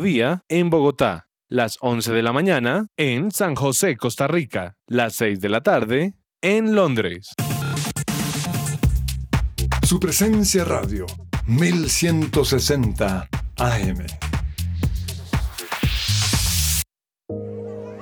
día en Bogotá, las 11 de la mañana en San José, Costa Rica, las 6 de la tarde en Londres. Su presencia radio, 1160 AM.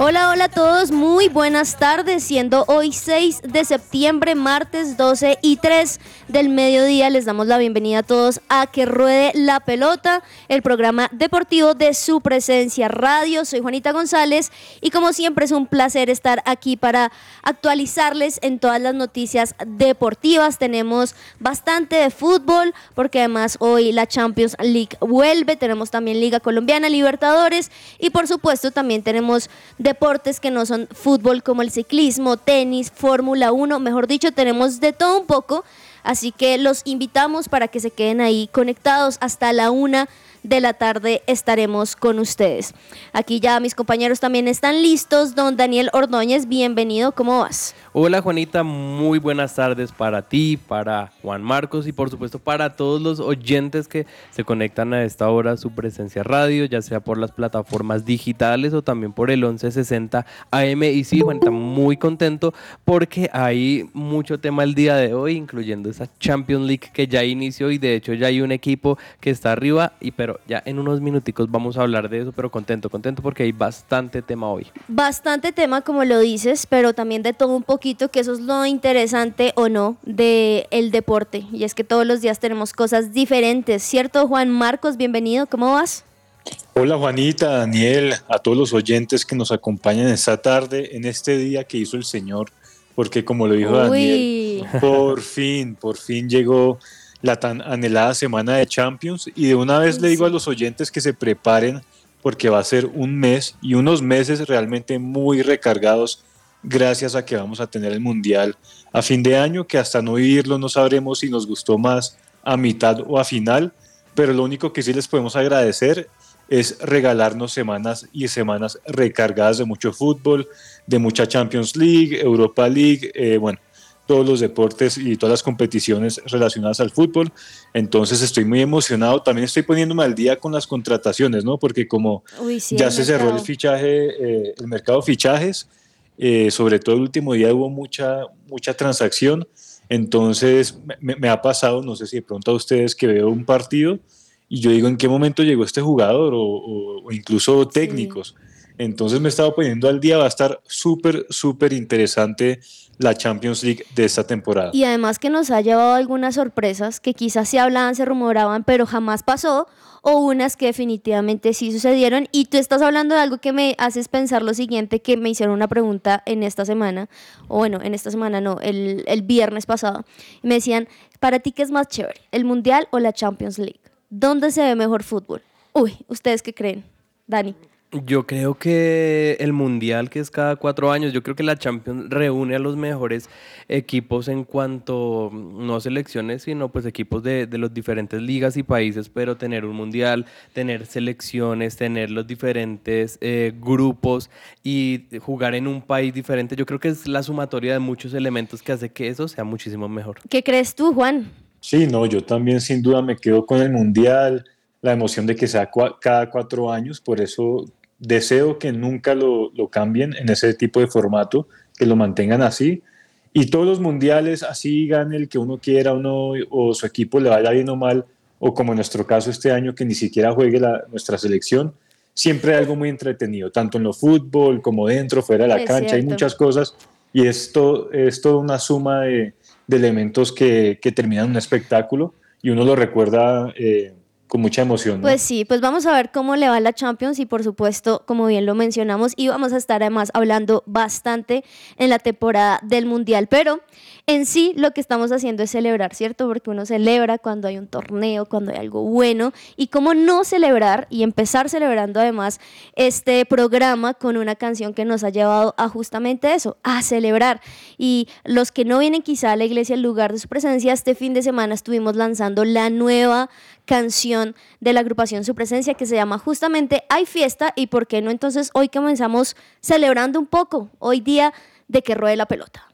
Hola, hola a todos, muy buenas tardes, siendo hoy 6 de septiembre, martes 12 y 3 del mediodía, les damos la bienvenida a todos a Que Ruede la Pelota, el programa deportivo de su presencia radio. Soy Juanita González y como siempre es un placer estar aquí para actualizarles en todas las noticias deportivas. Tenemos bastante de fútbol porque además hoy la Champions League vuelve, tenemos también Liga Colombiana, Libertadores y por supuesto también tenemos deportes que no son fútbol como el ciclismo, tenis, Fórmula 1, mejor dicho, tenemos de todo un poco. Así que los invitamos para que se queden ahí conectados hasta la una de la tarde estaremos con ustedes. Aquí ya mis compañeros también están listos. Don Daniel Ordóñez, bienvenido, ¿cómo vas? Hola Juanita, muy buenas tardes para ti, para Juan Marcos y por supuesto para todos los oyentes que se conectan a esta hora su presencia radio, ya sea por las plataformas digitales o también por el 1160 AM. Y sí, Juanita, muy contento porque hay mucho tema el día de hoy, incluyendo esa Champions League que ya inició y de hecho ya hay un equipo que está arriba, y pero ya en unos minuticos vamos a hablar de eso, pero contento, contento porque hay bastante tema hoy. Bastante tema como lo dices, pero también de todo un poquito que eso es lo interesante o no de el deporte y es que todos los días tenemos cosas diferentes, ¿cierto Juan Marcos? Bienvenido, ¿cómo vas? Hola Juanita, Daniel, a todos los oyentes que nos acompañan esta tarde, en este día que hizo el Señor, porque como lo dijo Daniel, por fin, por fin llegó la tan anhelada semana de Champions y de una vez le digo a los oyentes que se preparen porque va a ser un mes y unos meses realmente muy recargados gracias a que vamos a tener el Mundial a fin de año, que hasta no vivirlo no sabremos si nos gustó más a mitad o a final, pero lo único que sí les podemos agradecer es regalarnos semanas y semanas recargadas de mucho fútbol, de mucha Champions League, Europa League, eh, bueno, todos los deportes y todas las competiciones relacionadas al fútbol. Entonces estoy muy emocionado. También estoy poniéndome al día con las contrataciones, ¿no? Porque como ya se cerró el fichaje, eh, el mercado de fichajes, eh, sobre todo el último día hubo mucha, mucha transacción Entonces me, ha pasado, no sé si de pronto a ustedes que veo un partido y yo digo en qué momento llegó este jugador o, incluso técnicos. Entonces me he estado poniendo al día, va a estar súper, súper interesante la Champions League de esta temporada. Y además que nos ha llevado algunas sorpresas que quizás se hablaban, se rumoraban, pero jamás pasó, o unas que definitivamente sí sucedieron. Y tú estás hablando de algo que me haces pensar lo siguiente, que me hicieron una pregunta en esta semana, o bueno, en esta semana no, el, el viernes pasado. Me decían, ¿para ti qué es más chévere, el Mundial o la Champions League? ¿Dónde se ve mejor fútbol? Uy, ¿ustedes qué creen? Dani. Yo creo que el Mundial, que es cada cuatro años, yo creo que la Champions reúne a los mejores equipos en cuanto, no selecciones, sino pues equipos de, de las diferentes ligas y países, pero tener un Mundial, tener selecciones, tener los diferentes eh, grupos y jugar en un país diferente, yo creo que es la sumatoria de muchos elementos que hace que eso sea muchísimo mejor. ¿Qué crees tú, Juan? Sí, no, yo también sin duda me quedo con el Mundial la emoción de que sea cada cuatro años, por eso deseo que nunca lo, cambien en ese tipo de formato, que lo mantengan así. Y todos los mundiales, así gane el que uno quiera uno, o su equipo le vaya bien o mal, o como en nuestro caso este año, que ni siquiera juegue la, nuestra selección, siempre hay algo muy entretenido, tanto en lo fútbol como dentro, fuera de la cancha, hay muchas cosas. Y esto es toda una suma de, elementos que, que, terminan un espectáculo y uno lo recuerda eh, con mucha emoción. Pues sí, pues vamos a ver cómo le va la Champions y por supuesto, como bien lo mencionamos, y vamos a estar además hablando bastante en la temporada del Mundial, pero en sí lo que estamos haciendo es celebrar, ¿cierto? Porque uno celebra cuando hay un torneo, cuando hay algo bueno, y cómo no celebrar y empezar celebrando además este programa con una canción que nos ha llevado a justamente eso, a celebrar. Y los que no vienen quizá a la iglesia en lugar de su presencia, este fin de semana estuvimos lanzando la nueva canción de la agrupación Su Presencia que se llama justamente Hay fiesta y por qué no entonces hoy comenzamos celebrando un poco, hoy día de que ruede la pelota.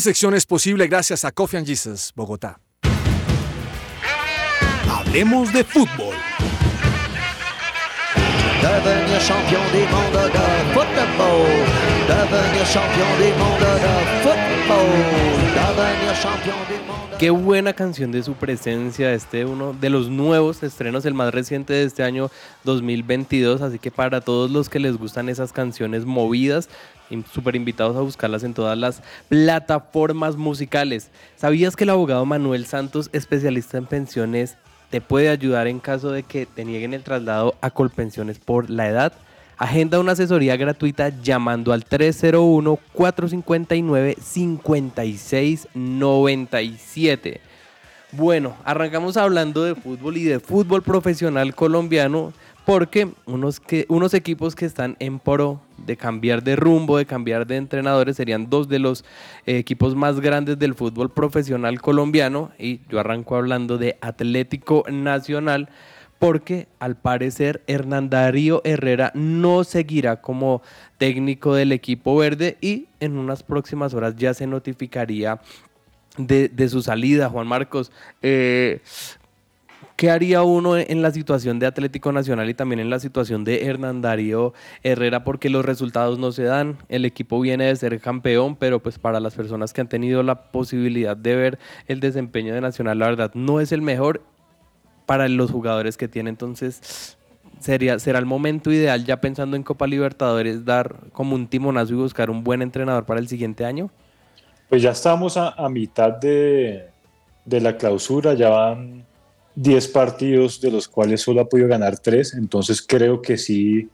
Esta sección es posible gracias a Coffee and Jesus, Bogotá. Hablemos de fútbol. Devenir champion du monde de football. Devenir champion du monde de football. Devenir champion du monde. Qué buena canción de su presencia, este uno de los nuevos estrenos, el más reciente de este año 2022, así que para todos los que les gustan esas canciones movidas, súper invitados a buscarlas en todas las plataformas musicales. ¿Sabías que el abogado Manuel Santos, especialista en pensiones, te puede ayudar en caso de que te nieguen el traslado a Colpensiones por la edad? Agenda una asesoría gratuita llamando al 301-459-5697. Bueno, arrancamos hablando de fútbol y de fútbol profesional colombiano porque unos, que, unos equipos que están en pro de cambiar de rumbo, de cambiar de entrenadores, serían dos de los eh, equipos más grandes del fútbol profesional colombiano. Y yo arranco hablando de Atlético Nacional, porque al parecer Hernán Darío Herrera no seguirá como técnico del equipo verde y en unas próximas horas ya se notificaría de, su salida, Juan Marcos. Eh, ¿Qué haría uno en la situación de Atlético Nacional y también en la situación de Hernán Darío Herrera? Porque los resultados no se dan. El equipo viene de ser campeón, pero pues para las personas que han tenido la posibilidad de ver el desempeño de Nacional, la verdad no es el mejor para los jugadores que tiene. Entonces, sería, será el momento ideal, ya pensando en Copa Libertadores, dar como un timonazo y buscar un buen entrenador para el siguiente año. Pues ya estamos a, a mitad de, de la clausura, ya van 10 partidos de los cuales solo ha podido ganar 3, entonces creo que sí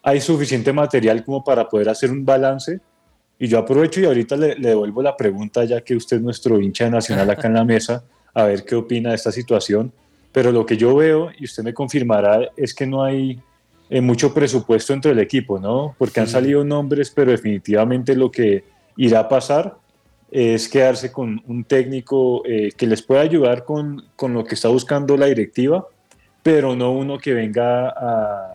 hay suficiente material como para poder hacer un balance. Y yo aprovecho y ahorita le, le devuelvo la pregunta, ya que usted es nuestro hincha nacional acá en la mesa, a ver qué opina de esta situación. Pero lo que yo veo, y usted me confirmará, es que no hay eh, mucho presupuesto entre el equipo, ¿no? Porque han salido nombres, pero definitivamente lo que irá a pasar es quedarse con un técnico eh, que les pueda ayudar con, con lo que está buscando la directiva, pero no uno que venga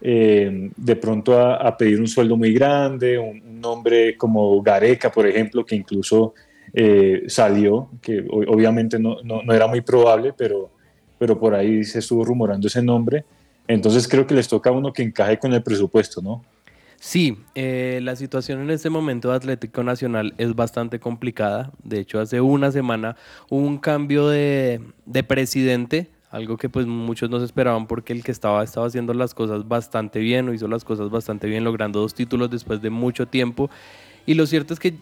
eh, de pronto a, a pedir un sueldo muy grande, un, nombre como Gareca, por ejemplo, que incluso eh, salió, que obviamente no, no- no era muy probable, pero, pero por ahí se estuvo rumorando ese nombre. Entonces creo que les toca a uno que encaje con el presupuesto, ¿no? Sí, eh, la situación en este momento de Atlético Nacional es bastante complicada. De hecho, hace una semana hubo un cambio de, de presidente, algo que pues muchos no se esperaban porque el que estaba estaba haciendo las cosas bastante bien, o hizo las cosas bastante bien, logrando dos títulos después de mucho tiempo. Y lo cierto es que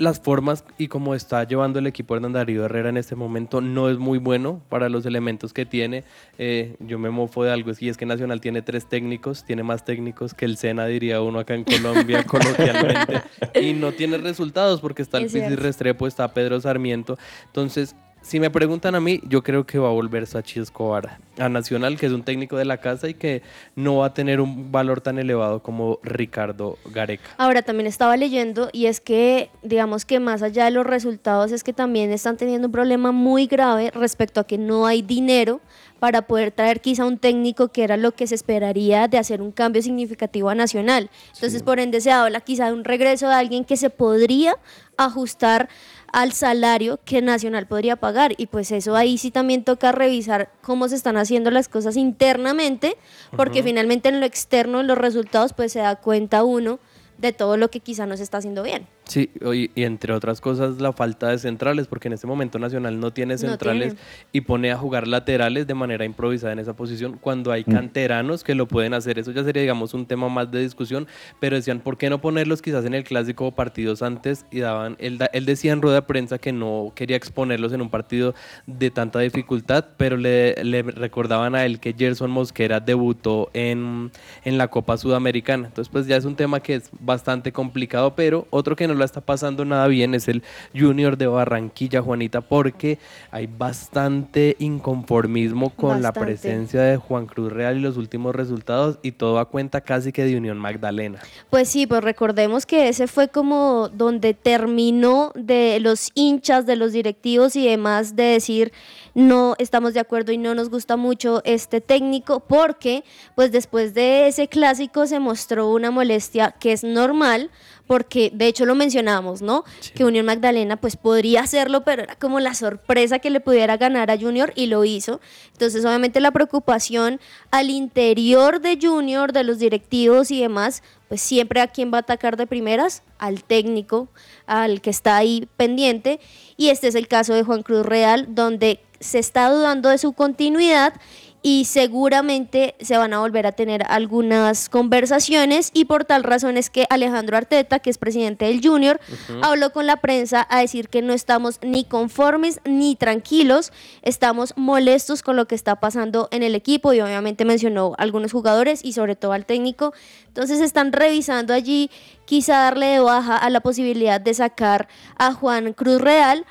las formas y cómo está llevando el equipo Hernán Darío Herrera en este momento no es muy bueno para los elementos que tiene. Eh, yo me mofo de algo, y es que Nacional tiene tres técnicos, tiene más técnicos que el Sena, diría uno acá en Colombia, coloquialmente, y no tiene resultados porque está el Es Pizzi. Restrepo, está Pedro Sarmiento. Entonces, si me preguntan a mí, yo creo que va a volver Sachi Escobar a Nacional, que es un técnico de la casa y que no va a tener un valor tan elevado como Ricardo Gareca. Ahora también estaba leyendo y es que, digamos que más allá de los resultados, es que también están teniendo un problema muy grave respecto a que no hay dinero para poder traer quizá un técnico que era lo que se esperaría de hacer un cambio significativo a Nacional. Entonces, por ende, se habla quizá de un regreso de alguien que se podría ajustar al salario que Nacional podría pagar. Y pues eso ahí sí también toca revisar cómo se están haciendo las cosas internamente, porque finalmente en lo externo, en los resultados, pues se da cuenta uno de todo lo que quizá no se está haciendo bien. Sí, y, y entre otras cosas la falta de centrales, porque en este momento Nacional no tiene No centrales tiene. y pone a jugar laterales de manera improvisada en esa posición cuando hay Mm. canteranos que lo pueden hacer. Eso ya sería, digamos, un tema más de discusión, pero decían, ¿por qué no ponerlos quizás en el clásico o partidos antes? Y daban, él, da- él decía en rueda de prensa que no quería exponerlos en un partido de tanta dificultad, pero le, le recordaban a él que Gerson Mosquera debutó en, en la Copa Sudamericana. Entonces, pues ya es un tema que es bastante complicado, pero otro que no la está pasando nada bien es el Junior de Barranquilla, Juanita, porque hay bastante inconformismo con la presencia de Juan Cruz Real y los últimos resultados y todo a cuenta casi que de Unión Magdalena. Pues sí, pues recordemos que ese fue como donde terminó de los hinchas, de los directivos y demás de decir no estamos de acuerdo y no nos gusta mucho este técnico porque pues después de ese clásico se mostró una molestia que es normal porque de hecho lo mencionamos, ¿no? Que Unión Magdalena pues podría hacerlo, pero era como la sorpresa que le pudiera ganar a Junior y lo hizo. Entonces obviamente la preocupación al interior de Junior, de los directivos y demás, pues siempre a quién va a atacar de primeras, al técnico, al que está ahí pendiente. Y este es el caso de Juan Cruz Real, donde se está dudando de su continuidad y seguramente se van a volver a tener algunas conversaciones y por tal razón es que Alejandro Arteta, que es presidente del Junior, habló con la prensa a decir que no estamos ni conformes ni tranquilos, estamos molestos con lo que está pasando en el equipo y obviamente mencionó algunos jugadores y sobre todo al técnico. Entonces están revisando allí quizá darle de baja a la posibilidad de sacar a Juan Cruz Real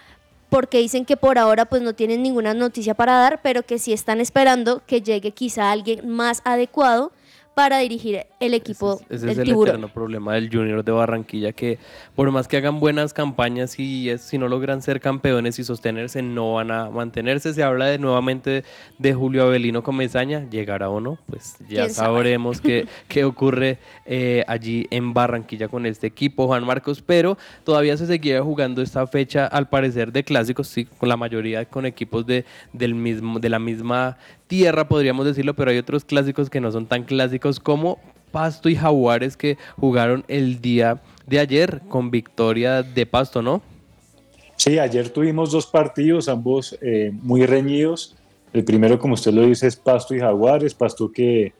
porque dicen que por ahora pues no tienen ninguna noticia para dar, pero que sí están esperando que llegue quizá alguien más adecuado para dirigir el equipo Ese del es el tiburón. eterno problema del Junior de Barranquilla, que por más que hagan buenas campañas y es- si no logran ser campeones y sostenerse, no van a mantenerse. Se habla de nuevamente de Julio Avelino Comesaña, llegará o no, pues ya sabremos qué, qué ocurre eh, allí en Barranquilla con este equipo, Juan Marcos, pero todavía se seguía jugando esta fecha, al parecer, de clásicos, sí, con la mayoría con equipos de, del mismo, de la misma tierra, podríamos decirlo, pero hay otros clásicos que no son tan clásicos como Pasto y Jaguares que jugaron el día de ayer con victoria de Pasto, ¿no? Sí, ayer tuvimos dos partidos, ambos eh, muy reñidos. El primero, como usted lo dice, es Pasto y Jaguares. Pasto que,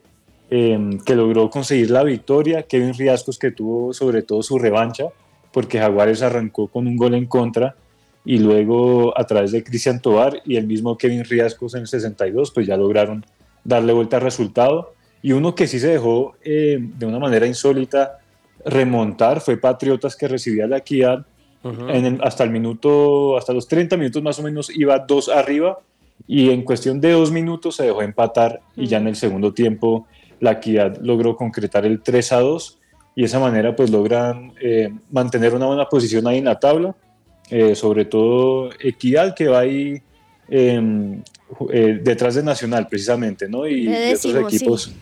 em, que logró conseguir la victoria. Kevin Riascos que tuvo sobre todo su revancha, porque Jaguares arrancó con un gol en contra y luego a través de Cristian Tobar y el mismo Kevin Riascos en el 62, pues ya lograron darle vuelta al resultado. Y uno que sí se dejó eh, de una manera insólita remontar fue Patriotas que recibía la equidad. hasta el minuto, hasta los 30 minutos más o menos iba dos arriba y en cuestión de dos minutos se dejó empatar y ya en el segundo tiempo la equidad logró concretar el 3 a 2 y de esa manera pues logran eh, mantener una buena posición ahí en la tabla, eh, sobre todo Equidad que va ahí em, detrás de Nacional precisamente, ¿no? Y, de otros equipos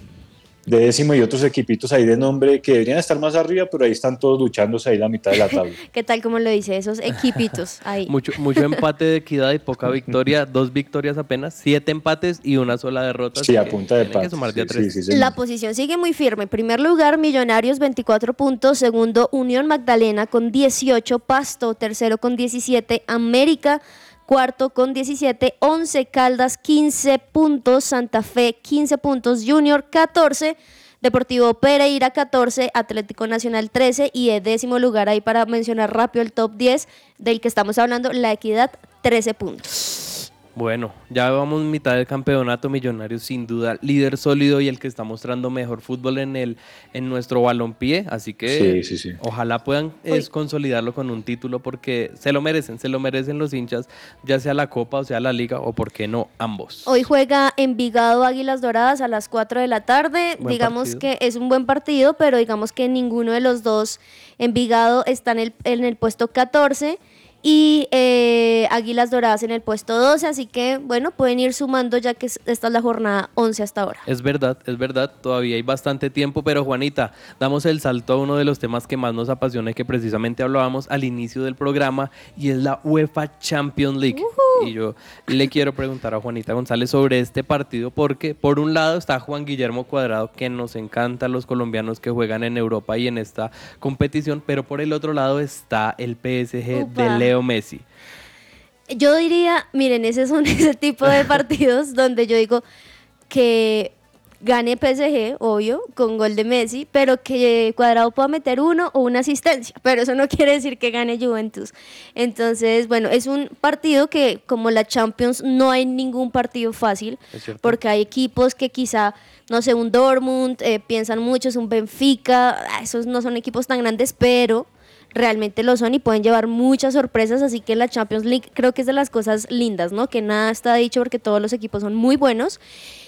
de décimo y otros equipitos ahí de nombre que deberían estar más arriba, pero ahí están todos luchándose ahí la mitad de la tabla. ¿Qué tal como lo dice? Esos equipitos ahí. mucho, mucho empate de equidad y poca victoria, dos victorias apenas, siete empates y una sola derrota. Sí, a punta de empate. la posición sigue muy firme. En primer lugar, Millonarios 24 puntos, segundo Unión Magdalena con 18, Pasto tercero con 17, América cuarto con 17, 11 Caldas 15 puntos, Santa Fe 15 puntos, Junior 14, Deportivo Pereira 14, Atlético Nacional 13 y de décimo lugar ahí para mencionar rápido el top 10 del que estamos hablando, La Equidad 13 puntos. Bueno, ya vamos mitad del campeonato millonario, sin duda, líder sólido y el que está mostrando mejor fútbol en el en nuestro balompié, así que ojalá puedan es, consolidarlo con un título porque se lo merecen, se lo merecen los hinchas, ya sea la Copa o sea la Liga o por qué no ambos. Hoy juega Envigado Águilas Doradas a las 4 de la tarde, digamos que es un buen partido, pero digamos que ninguno de los dos Envigado está en el, en el puesto 14 y eh, Águilas Doradas en el puesto 12, así que bueno, pueden ir sumando ya que esta es la jornada 11 hasta ahora. Es verdad, es verdad, todavía hay bastante tiempo, pero Juanita, damos el salto a uno de los temas que más nos apasiona y que precisamente hablábamos al inicio del programa y es la UEFA Champions League. Y yo le quiero preguntar a Juanita González sobre este partido porque por un lado está Juan Guillermo Cuadrado, que nos encanta los colombianos que juegan en Europa y en esta competición, pero por el otro lado está el PSG de Leo Messi. Yo diría, miren, ese son ese tipo de partidos donde yo digo que gane PSG, obvio, con gol de Messi, pero que Cuadrado pueda meter uno o una asistencia, pero eso no quiere decir que gane Juventus. Entonces, bueno, es un partido que como la Champions no hay ningún partido fácil, porque hay equipos que quizá, no sé, un Dortmund, eh, piensan mucho, es un Benfica, ah, esos no son equipos tan grandes, pero realmente lo son y pueden llevar muchas sorpresas, así que la Champions League creo que es de las cosas lindas, ¿no? Que nada está dicho porque todos los equipos son muy buenos.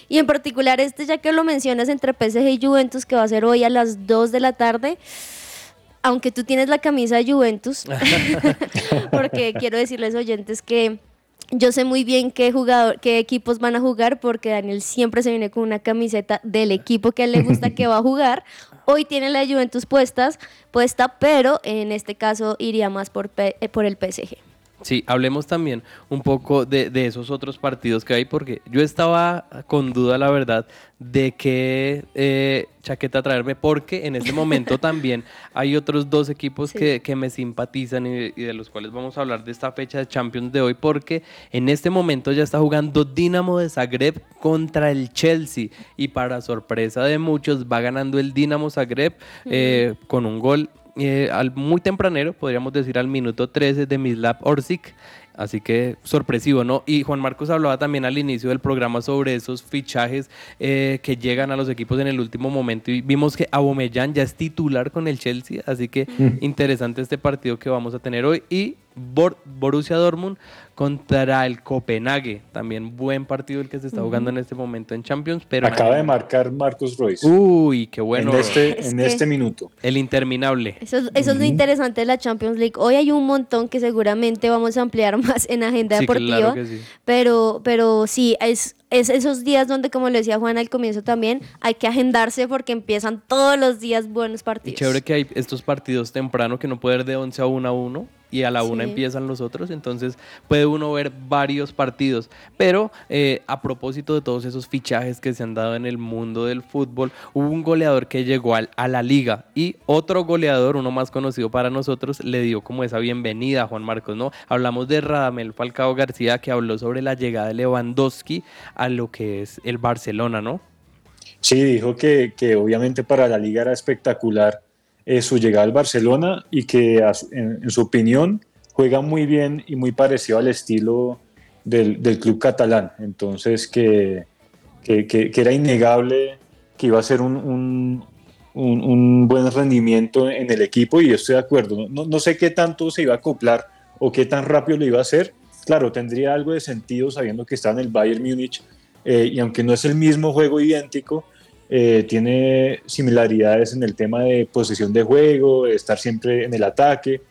Y en particular este, ya que lo mencionas, entre PSG y Juventus, que va a ser hoy a las 2 de la tarde aunque tú tienes la camisa de Juventus, porque quiero decirles oyentes que yo sé muy bien qué jugador, qué equipos van a jugar, porque Daniel siempre se viene con una camiseta del equipo que a él le gusta que va a jugar. Hoy tiene la Juventus puestas, puesta, pero en este caso iría más por, eh, por el PSG. Sí, hablemos también un poco de, esos otros partidos que hay, porque yo estaba con duda, la verdad, de qué eh, chaqueta traerme, porque en este momento también hay otros dos equipos que, me simpatizan y, de los cuales vamos a hablar de esta fecha de Champions de hoy, porque en este momento ya está jugando Dinamo de Zagreb contra el Chelsea, y para sorpresa de muchos va ganando el Dinamo Zagreb eh, con un gol eh, al, muy tempranero, podríamos decir al minuto 13 de Mislav Orsic. Así que sorpresivo, ¿no? Y Juan Marcos hablaba también al inicio del programa sobre esos fichajes eh, que llegan a los equipos en el último momento y vimos que Aubameyang ya es titular con el Chelsea, así que mm. interesante este partido que vamos a tener hoy y Borussia Dortmund contra el Copenhague. También buen partido el que se está jugando en este momento en Champions. Pero Acaba de marcar Marcos Royce. Uy, qué bueno. En este, en este minuto. El interminable. Eso, es lo interesante de la Champions League. Hoy hay un montón que seguramente vamos a ampliar más en agenda deportiva. Pero, pero sí, es, es esos días donde, como le decía Juan al comienzo también, hay que agendarse porque empiezan todos los días buenos partidos. chévere que hay estos partidos temprano que no puede ir de 11 a 1 a 1 y a la una empiezan los otros, entonces puede uno ver varios partidos. Pero eh, a propósito de todos esos fichajes que se han dado en el mundo del fútbol, hubo un goleador que llegó a la liga y otro goleador, uno más conocido para nosotros, le dio como esa bienvenida a Juan Marcos, ¿no? Hablamos de Radamel Falcao García que habló sobre la llegada de Lewandowski a lo que es el Barcelona, ¿no? Sí, dijo que, que obviamente para la liga era espectacular eh, su llegada al Barcelona y que en, su opinión juega muy bien y muy parecido al estilo del, del club catalán. Entonces que, que, era innegable que iba a ser un, un, un, buen rendimiento en el equipo y yo estoy de acuerdo. No, no, sé qué tanto se iba a acoplar o qué tan rápido lo iba a hacer. Claro, tendría algo de sentido sabiendo que está en el Bayern Múnich eh, y aunque no es el mismo juego idéntico, eh, tiene similaridades en el tema de posesión de juego, estar siempre en el ataque.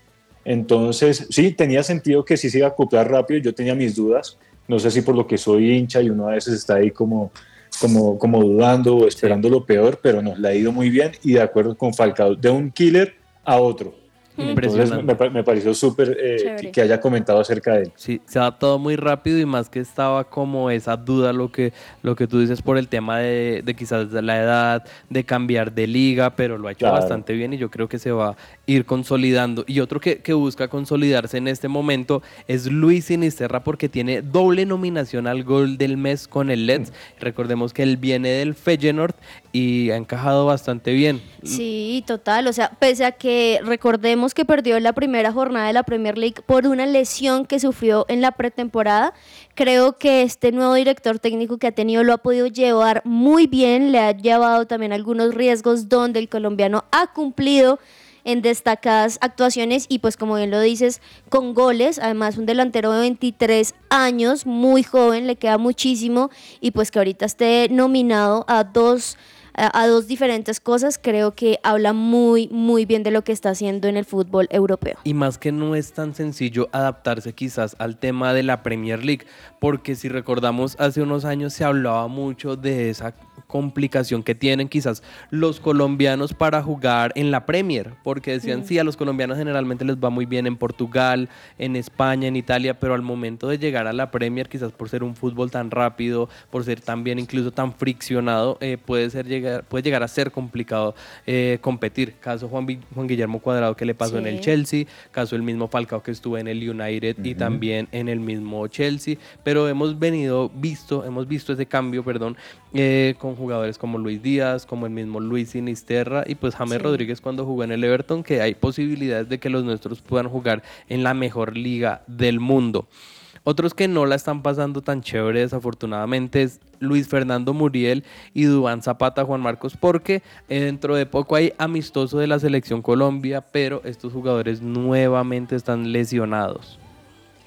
Entonces, sí, tenía sentido que sí se iba a acoplar rápido. Yo tenía mis dudas. No sé si por lo que soy hincha y uno a veces está ahí como, como, como dudando o esperando lo peor, pero no, le ha ido muy bien y de acuerdo con Falcao, de un killer a otro. Entonces me, pareció súper eh, que haya comentado acerca de él. Sí, se ha adaptado muy rápido y más que estaba como esa duda, lo que, lo que tú dices por el tema de, de quizás de la edad, de cambiar de liga, pero lo ha hecho bastante bien y yo creo que se va ir consolidando. Y otro que, busca consolidarse en este momento es Luis Sinisterra porque tiene doble nominación al gol del mes con el Lens. Recordemos que él viene del Feyenoord y ha encajado bastante bien. Sí, total. O sea, pese a que recordemos que perdió la primera jornada de la Premier League por una lesión que sufrió en la pretemporada, creo que este nuevo director técnico que ha tenido lo ha podido llevar muy bien, le ha llevado también algunos riesgos donde el colombiano ha cumplido en destacadas actuaciones y pues como bien lo dices, con goles, además un delantero de 23 años, muy joven, le queda muchísimo y pues que ahorita esté nominado a dos a, dos diferentes cosas, creo que habla muy, muy bien de lo que está haciendo en el fútbol europeo. Y más que no es tan sencillo adaptarse quizás al tema de la Premier League, porque si recordamos hace unos años se hablaba mucho de esa complicación que tienen quizás los colombianos para jugar en la Premier, porque decían, sí, a los colombianos generalmente les va muy bien en Portugal, en España, en Italia, pero al momento de llegar a la Premier, quizás por ser un fútbol tan rápido, por ser también incluso tan friccionado, eh, puede, ser llegar, puede llegar a ser complicado eh, competir. Caso Juan, Juan Guillermo Cuadrado que le pasó en el Chelsea, caso el mismo Falcao que estuvo en el United y también en el mismo Chelsea, pero hemos venido, visto, hemos visto ese cambio, perdón, eh, con jugadores como Luis Díaz, como el mismo Luis Sinisterra y pues James Rodríguez cuando jugó en el Everton, que hay posibilidades de que los nuestros puedan jugar en la mejor liga del mundo. Otros que no la están pasando tan chévere desafortunadamente es Luis Fernando Muriel y Dubán Zapata Juan Marcos porque dentro de poco hay amistoso de la selección Colombia, pero estos jugadores nuevamente están lesionados.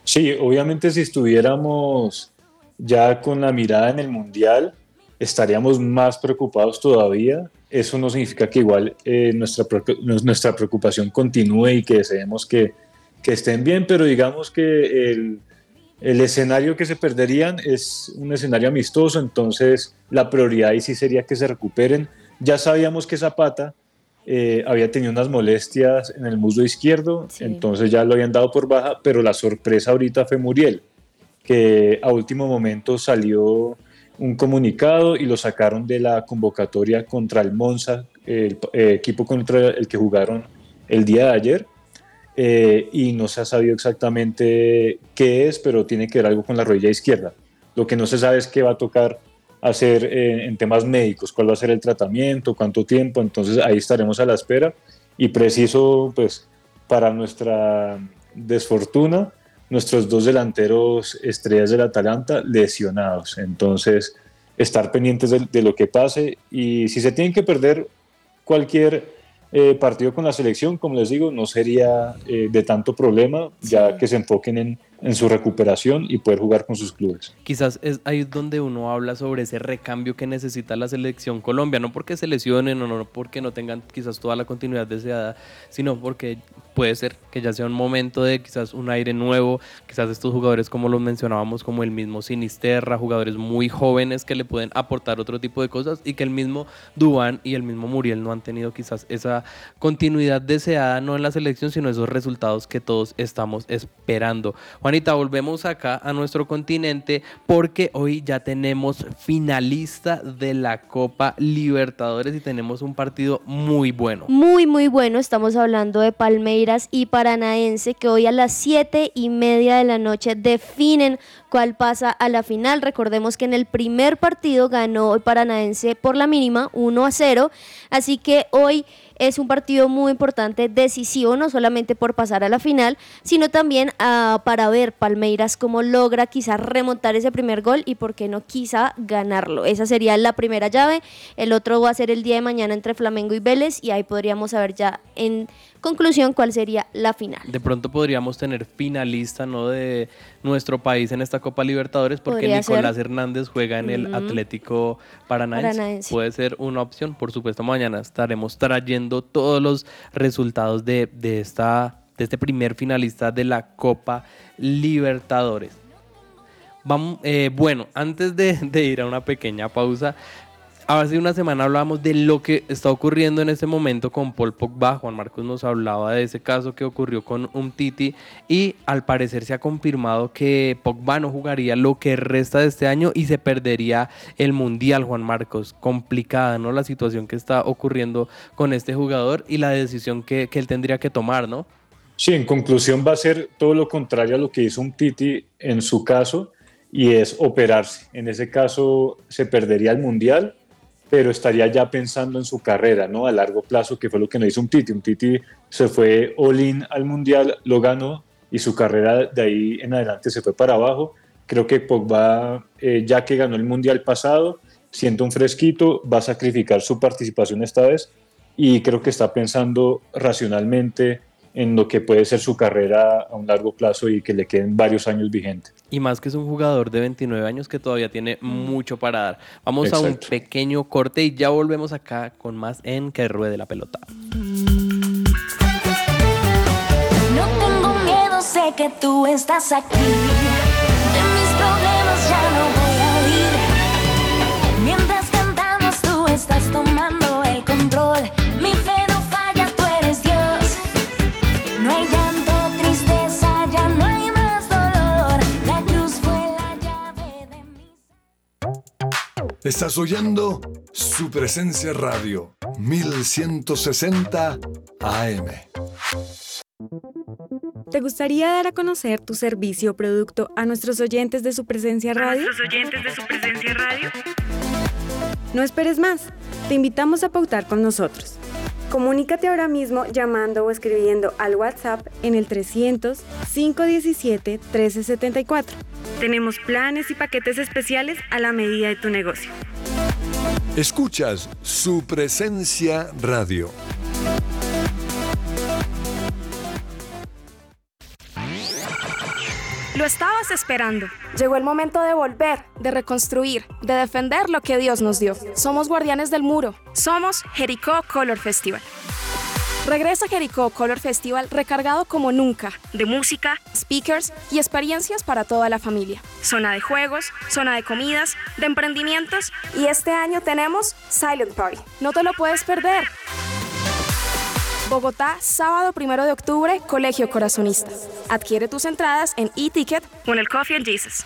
Sí, obviamente si estuviéramos ya con la mirada en el Mundial, estaríamos más preocupados todavía. Eso no significa que igual eh, nuestra, nuestra preocupación continúe y que deseemos que, que estén bien, pero digamos que el, el, escenario que se perderían es un escenario amistoso, entonces la prioridad ahí sí sería que se recuperen. Ya sabíamos que Zapata eh, había tenido unas molestias en el muslo izquierdo, entonces ya lo habían dado por baja, pero la sorpresa ahorita fue Muriel, que a último momento salió un comunicado y lo sacaron de la convocatoria contra el Monza, el eh, equipo contra el que jugaron el día de ayer. Eh, y no se ha sabido exactamente qué es, pero tiene que ver algo con la rodilla izquierda. Lo que no se sabe es qué va a tocar hacer eh, en temas médicos, cuál va a ser el tratamiento, cuánto tiempo, entonces ahí estaremos a la espera y preciso, pues, para nuestra desfortuna, nuestros dos delanteros estrellas del Atalanta lesionados. Entonces, estar pendientes de, lo que pase y si se tienen que perder cualquier eh, partido con la selección, como les digo, no sería eh, de tanto problema, ya que se enfoquen en en su recuperación y poder jugar con sus clubes. Quizás es ahí donde uno habla sobre ese recambio que necesita la selección Colombia, no porque se lesionen o no porque no tengan quizás toda la continuidad deseada, sino porque puede ser que ya sea un momento de quizás un aire nuevo, quizás estos jugadores como los mencionábamos, como el mismo Sinisterra, jugadores muy jóvenes que le pueden aportar otro tipo de cosas y que el mismo Dubán y el mismo Muriel no han tenido quizás esa continuidad deseada, no en la selección, sino esos resultados que todos estamos esperando. Juanita, volvemos acá a nuestro continente porque hoy ya tenemos finalista de la Copa Libertadores y tenemos un partido muy bueno. Muy, muy bueno. Estamos hablando de Palmeiras y Paranaense que hoy a las 7 y media de la noche definen cuál pasa a la final. Recordemos que en el primer partido ganó Paranaense por la mínima 1 a 0, así que hoy es un partido muy importante, decisivo, no solamente por pasar a la final, sino también uh, para ver Palmeiras cómo logra quizá remontar ese primer gol y por qué no quizá ganarlo. Esa sería la primera llave. El otro va a ser el día de mañana entre Flamengo y Vélez y ahí podríamos saber ya en conclusión cuál sería la final. De pronto podríamos tener finalista ¿no? de nuestro país en esta Copa Libertadores porque Podría Nicolás ser. Hernández juega en el. Atlético Paranaense. Paranaense. Puede ser una opción, por supuesto mañana estaremos trayendo todos los resultados de, de esta, de este primer finalista de la Copa Libertadores. Vamos, eh, bueno, antes de, de ir a una pequeña pausa, hace una semana hablábamos de lo que está ocurriendo en este momento con Paul Pogba. Juan Marcos nos hablaba de ese caso que ocurrió con un Titi y al parecer se ha confirmado que Pogba no jugaría lo que resta de este año y se perdería el Mundial, Juan Marcos. Complicada, ¿no? La situación que está ocurriendo con este jugador y la decisión que, que él tendría que tomar, ¿no? Sí, en conclusión va a ser todo lo contrario a lo que hizo un Titi en su caso y es operarse. En ese caso se perdería el Mundial, pero estaría ya pensando en su carrera, ¿no? A largo plazo, que fue lo que no hizo un Titi. Un Titi se fue all-in al Mundial, lo ganó y su carrera de ahí en adelante se fue para abajo. Creo que Pogba, eh, ya que ganó el Mundial pasado, siendo un fresquito, va a sacrificar su participación esta vez y creo que está pensando racionalmente en lo que puede ser su carrera a un largo plazo y que le queden varios años vigentes. Y más que es un jugador de 29 años que todavía tiene mucho para dar. Vamos a un pequeño corte y ya volvemos acá con más en Que Ruede la Pelota. No tengo miedo, sé que tú estás aquí. De mis problemas ya no voy a huir. Mientras cantamos, tú estás tomando el control. Mi fe Estás oyendo su presencia radio 1160 AM. ¿Te gustaría dar a conocer tu servicio o producto a nuestros oyentes de su presencia radio? nuestros oyentes de su presencia radio? No esperes más. Te invitamos a pautar con nosotros. Comunícate ahora mismo llamando o escribiendo al WhatsApp en el 300 517 1374. Tenemos planes y paquetes especiales a la medida de tu negocio. Escuchas su presencia radio. Lo estabas esperando. Llegó el momento de volver, de reconstruir, de defender lo que Dios nos dio. Somos guardianes del muro. Somos Jericó Color Festival. Regresa Jericó Color Festival recargado como nunca. De música, speakers y experiencias para toda la familia. zona de juegos, zona de comidas, de emprendimientos. Y este año tenemos Silent Party. No te lo puedes perder. Bogotá, sábado primero de octubre, Colegio Corazonista. Adquiere tus entradas en e-ticket con el Coffee and Jesus.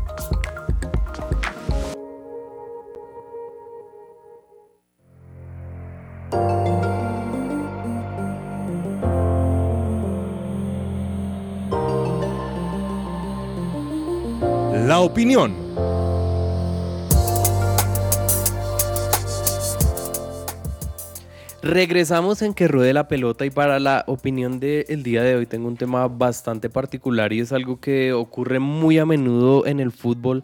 opinión. Regresamos en que ruede la pelota y para la opinión del de día de hoy tengo un tema bastante particular y es algo que ocurre muy a menudo en el fútbol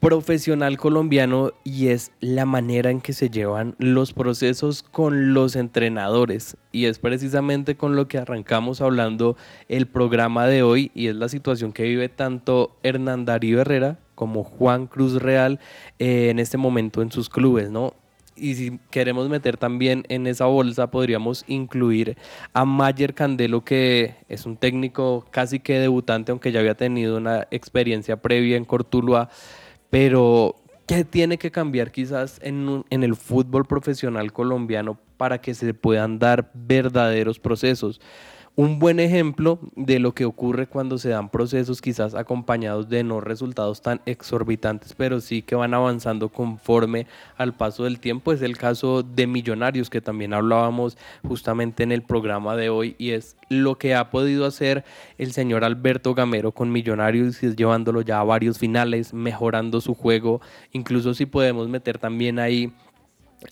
profesional colombiano y es la manera en que se llevan los procesos con los entrenadores. Y es precisamente con lo que arrancamos hablando el programa de hoy y es la situación que vive tanto Hernán Darío Herrera como Juan Cruz Real eh, en este momento en sus clubes, ¿no? Y si queremos meter también en esa bolsa, podríamos incluir a Mayer Candelo, que es un técnico casi que debutante, aunque ya había tenido una experiencia previa en Cortuluá pero, ¿qué tiene que cambiar quizás en, en, el fútbol profesional colombiano para que se puedan dar verdaderos procesos? Un buen ejemplo de lo que ocurre cuando se dan procesos quizás acompañados de no resultados tan exorbitantes, pero sí que van avanzando conforme al paso del tiempo. Es el caso de Millonarios, que también hablábamos justamente en el programa de hoy, y es lo que ha podido hacer el señor Alberto Gamero con Millonarios, llevándolo ya a varios finales, mejorando su juego, incluso si podemos meter también ahí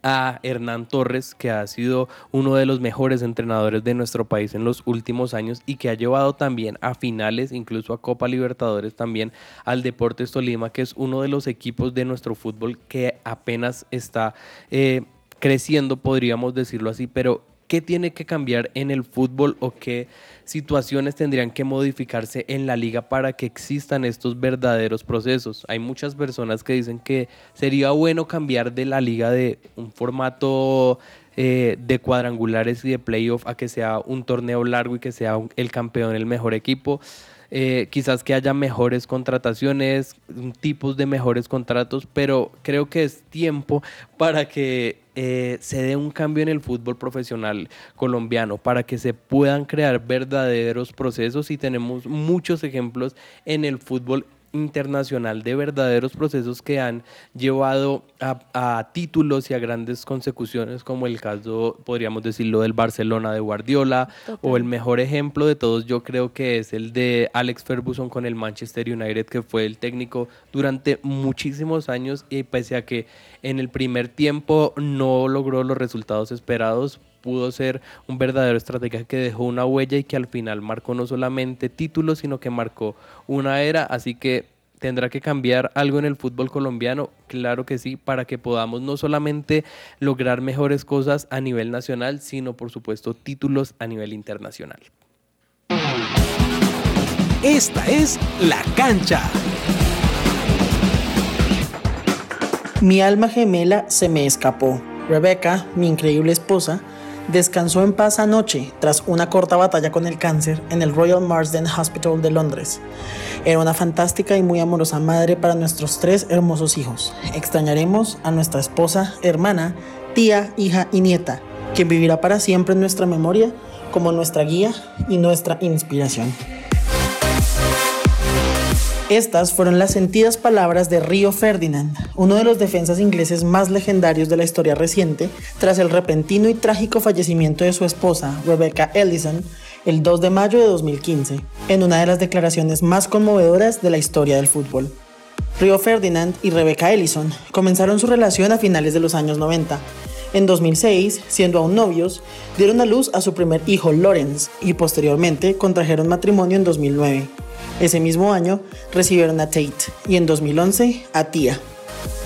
a Hernán Torres, que ha sido uno de los mejores entrenadores de nuestro país en los últimos años y que ha llevado también a finales, incluso a Copa Libertadores también al Deportes Tolima, que es uno de los equipos de nuestro fútbol que apenas está eh, creciendo, podríamos decirlo así, pero ¿qué tiene que cambiar en el fútbol o qué situaciones tendrían que modificarse en la liga para que existan estos verdaderos procesos. Hay muchas personas que dicen que sería bueno cambiar de la liga de un formato eh, de cuadrangulares y de playoff a que sea un torneo largo y que sea el campeón el mejor equipo. Eh, quizás que haya mejores contrataciones, tipos de mejores contratos, pero creo que es tiempo para que eh, se dé un cambio en el fútbol profesional colombiano, para que se puedan crear verdaderos procesos. Y tenemos muchos ejemplos en el fútbol internacional de verdaderos procesos que han llevado a, títulos y a grandes consecuciones, como el caso, podríamos decirlo, del Barcelona de Guardiola, o el mejor ejemplo de todos yo creo que es el de Alex Ferguson con el Manchester United, que fue el técnico durante muchísimos años y pese a que en el primer tiempo no logró los resultados esperados, pudo ser un verdadero estratega que dejó una huella y que al final marcó no solamente títulos, sino que marcó una era. Así que tendrá que cambiar algo en el fútbol colombiano, claro que sí, para que podamos no solamente lograr mejores cosas a nivel nacional, sino por supuesto títulos a nivel internacional. Esta es la cancha. Mi alma gemela se me escapó. Rebecca, mi increíble esposa, descansó en paz anoche tras una corta batalla con el cáncer en el Royal Marsden Hospital de Londres. Era una fantástica y muy amorosa madre para nuestros tres hermosos hijos. Extrañaremos a nuestra esposa, hermana, tía, hija y nieta, quien vivirá para siempre en nuestra memoria como nuestra guía y nuestra inspiración. Estas fueron las sentidas palabras de Río Ferdinand, uno de los defensas ingleses más legendarios de la historia reciente, tras el repentino y trágico fallecimiento de su esposa, Rebecca Ellison, el 2 de mayo de 2015, en una de las declaraciones más conmovedoras de la historia del fútbol. Río Ferdinand y Rebecca Ellison comenzaron su relación a finales de los años 90. En 2006, siendo aún novios, dieron a luz a su primer hijo Lawrence y posteriormente contrajeron matrimonio en 2009. Ese mismo año recibieron a Tate y en 2011 a Tia.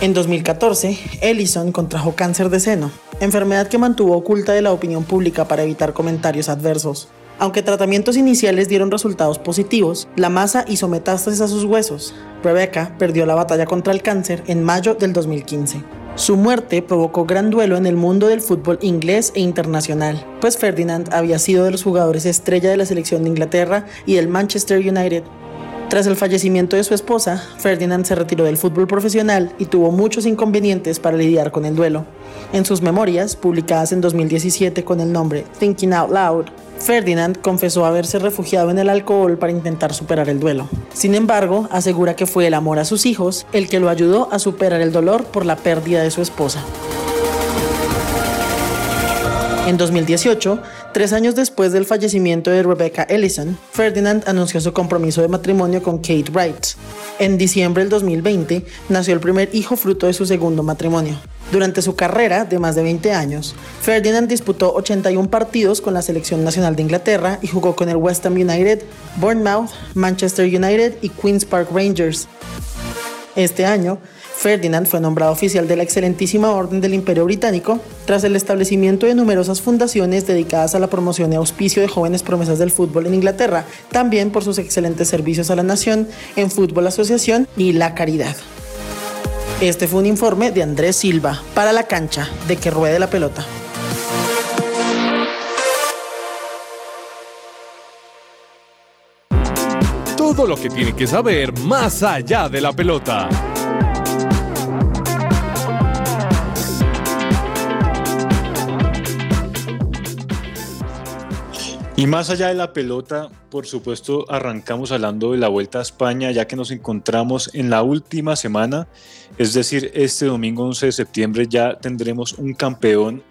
En 2014, Ellison contrajo cáncer de seno, enfermedad que mantuvo oculta de la opinión pública para evitar comentarios adversos. Aunque tratamientos iniciales dieron resultados positivos, la masa hizo metástasis a sus huesos. Rebecca perdió la batalla contra el cáncer en mayo del 2015. Su muerte provocó gran duelo en el mundo del fútbol inglés e internacional, pues Ferdinand había sido de los jugadores estrella de la selección de Inglaterra y del Manchester United tras el fallecimiento de su esposa, Ferdinand se retiró del fútbol profesional y tuvo muchos inconvenientes para lidiar con el duelo. En sus memorias, publicadas en 2017 con el nombre Thinking Out Loud, Ferdinand confesó haberse refugiado en el alcohol para intentar superar el duelo. Sin embargo, asegura que fue el amor a sus hijos el que lo ayudó a superar el dolor por la pérdida de su esposa. En 2018, tres años después del fallecimiento de Rebecca Ellison, Ferdinand anunció su compromiso de matrimonio con Kate Wright. En diciembre del 2020 nació el primer hijo fruto de su segundo matrimonio. Durante su carrera de más de 20 años, Ferdinand disputó 81 partidos con la selección nacional de Inglaterra y jugó con el West Ham United, Bournemouth, Manchester United y Queen's Park Rangers. Este año, Ferdinand fue nombrado oficial de la excelentísima Orden del Imperio Británico tras el establecimiento de numerosas fundaciones dedicadas a la promoción y auspicio de jóvenes promesas del fútbol en Inglaterra, también por sus excelentes servicios a la nación en fútbol asociación y la caridad. Este fue un informe de Andrés Silva para la cancha de que ruede la pelota. Todo lo que tiene que saber más allá de la pelota. Y más allá de la pelota, por supuesto, arrancamos hablando de la Vuelta a España, ya que nos encontramos en la última semana, es decir, este domingo 11 de septiembre ya tendremos un campeón.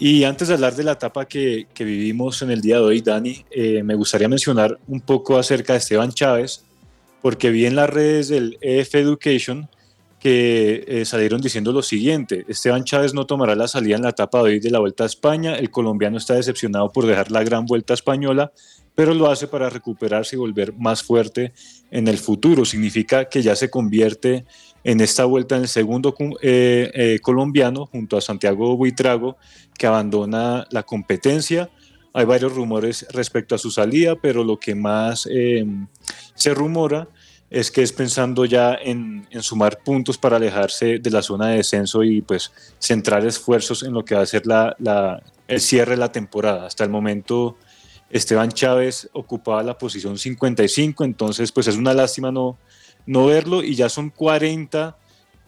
Y antes de hablar de la etapa que, vivimos en el día de hoy, Dani, eh, me gustaría mencionar un poco acerca de Esteban Chávez, porque vi en las redes del EF Education que eh, salieron diciendo lo siguiente, Esteban Chávez no tomará la salida en la etapa de hoy de la Vuelta a España, el colombiano está decepcionado por dejar la gran Vuelta Española, pero lo hace para recuperarse y volver más fuerte en el futuro. Significa que ya se convierte en esta vuelta en el segundo eh, eh, colombiano junto a Santiago Buitrago, que abandona la competencia. Hay varios rumores respecto a su salida, pero lo que más se rumora es que es pensando ya en, sumar puntos para alejarse de la zona de descenso y pues centrar esfuerzos en lo que va a ser la, el cierre de la temporada. Hasta el momento Esteban Chávez ocupaba la posición 55, entonces pues es una lástima no, no verlo y ya son 40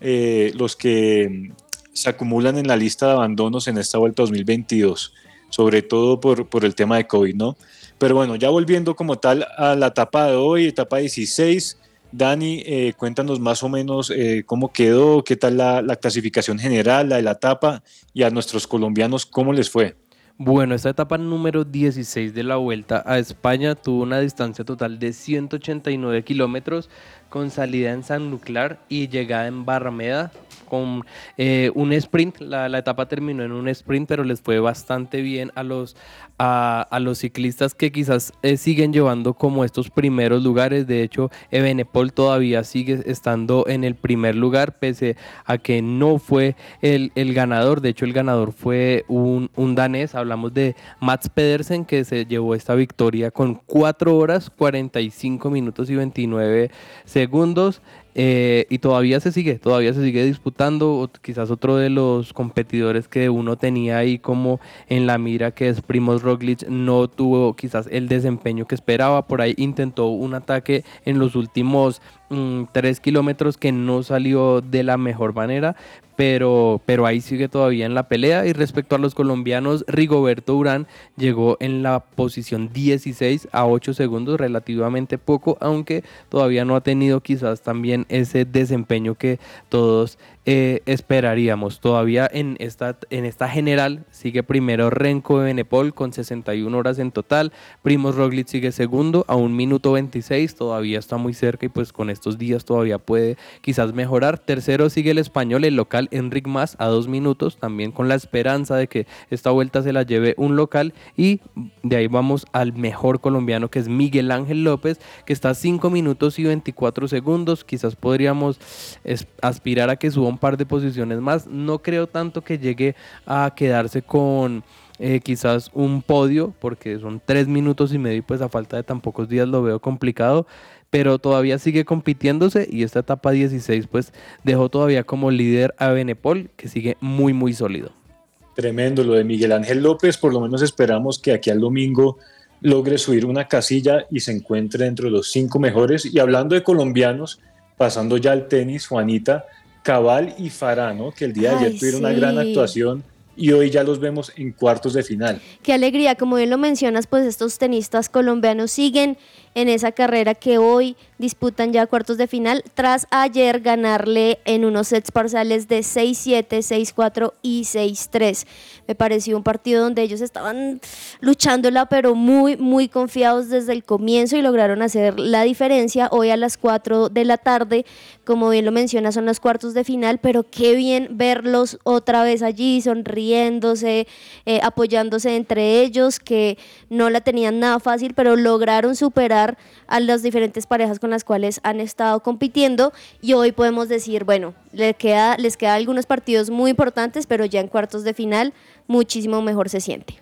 eh, los que se acumulan en la lista de abandonos en esta vuelta 2022, sobre todo por, por el tema de COVID, ¿no? Pero bueno, ya volviendo como tal a la etapa de hoy, etapa 16, Dani, eh, cuéntanos más o menos eh, cómo quedó, qué tal la, la, clasificación general, la de la etapa y a nuestros colombianos, cómo les fue. Bueno, esta etapa número 16 de la Vuelta a España tuvo una distancia total de 189 kilómetros con salida en San Nuclear y llegada en Barrameda con eh, un sprint. La, etapa terminó en un sprint, pero les fue bastante bien a los, a, a los ciclistas que quizás eh, siguen llevando como estos primeros lugares. De hecho, Ebenepol todavía sigue estando en el primer lugar, pese a que no fue el, el ganador. De hecho, el ganador fue un, un, danés. Hablamos de Mats Pedersen, que se llevó esta victoria con 4 horas, 45 minutos y 29 segundos. Eh, y todavía se sigue, todavía se sigue disputando. Quizás otro de los competidores que uno tenía ahí como en la mira, que es Primoz Roglic, no tuvo quizás el desempeño que esperaba. Por ahí intentó un ataque en los últimos mm, tres kilómetros que no salió de la mejor manera, pero, pero ahí sigue todavía en la pelea. Y respecto a los colombianos, Rigoberto Urán llegó en la posición 16 a 8 segundos, relativamente poco, aunque todavía no ha tenido quizás también ese desempeño que todos eh, esperaríamos. Todavía en esta, en esta general sigue primero Renko de Benepol con 61 horas en total. Primos Roglic sigue segundo a un minuto 26. Todavía está muy cerca y pues con estos días todavía puede quizás mejorar. Tercero sigue el español, el local Enric Mas a dos minutos. También con la esperanza de que esta vuelta se la lleve un local. Y de ahí vamos al mejor colombiano que es Miguel Ángel López que está a 5 minutos y 24 segundos. Quizás podríamos aspirar a que suba un par de posiciones más. No creo tanto que llegue a quedarse con eh, quizás un podio, porque son tres minutos y medio y pues a falta de tan pocos días lo veo complicado, pero todavía sigue compitiéndose y esta etapa 16 pues dejó todavía como líder a Benepol, que sigue muy muy sólido. Tremendo lo de Miguel Ángel López, por lo menos esperamos que aquí al domingo logre subir una casilla y se encuentre dentro de los cinco mejores. Y hablando de colombianos, pasando ya al tenis, Juanita, Cabal y Farano, que el día de ayer tuvieron una gran actuación y hoy ya los vemos en cuartos de final. Qué alegría, como bien lo mencionas, pues estos tenistas colombianos siguen en esa carrera que hoy disputan ya cuartos de final, tras ayer ganarle en unos sets parciales de 6-7, 6-4 y 6-3. Me pareció un partido donde ellos estaban luchándola, pero muy, muy confiados desde el comienzo y lograron hacer la diferencia. Hoy a las 4 de la tarde, como bien lo menciona, son los cuartos de final, pero qué bien verlos otra vez allí, sonriéndose, eh, apoyándose entre ellos, que no la tenían nada fácil, pero lograron superar a las diferentes parejas con las cuales han estado compitiendo y hoy podemos decir, bueno, les queda, les queda algunos partidos muy importantes, pero ya en cuartos de final muchísimo mejor se siente.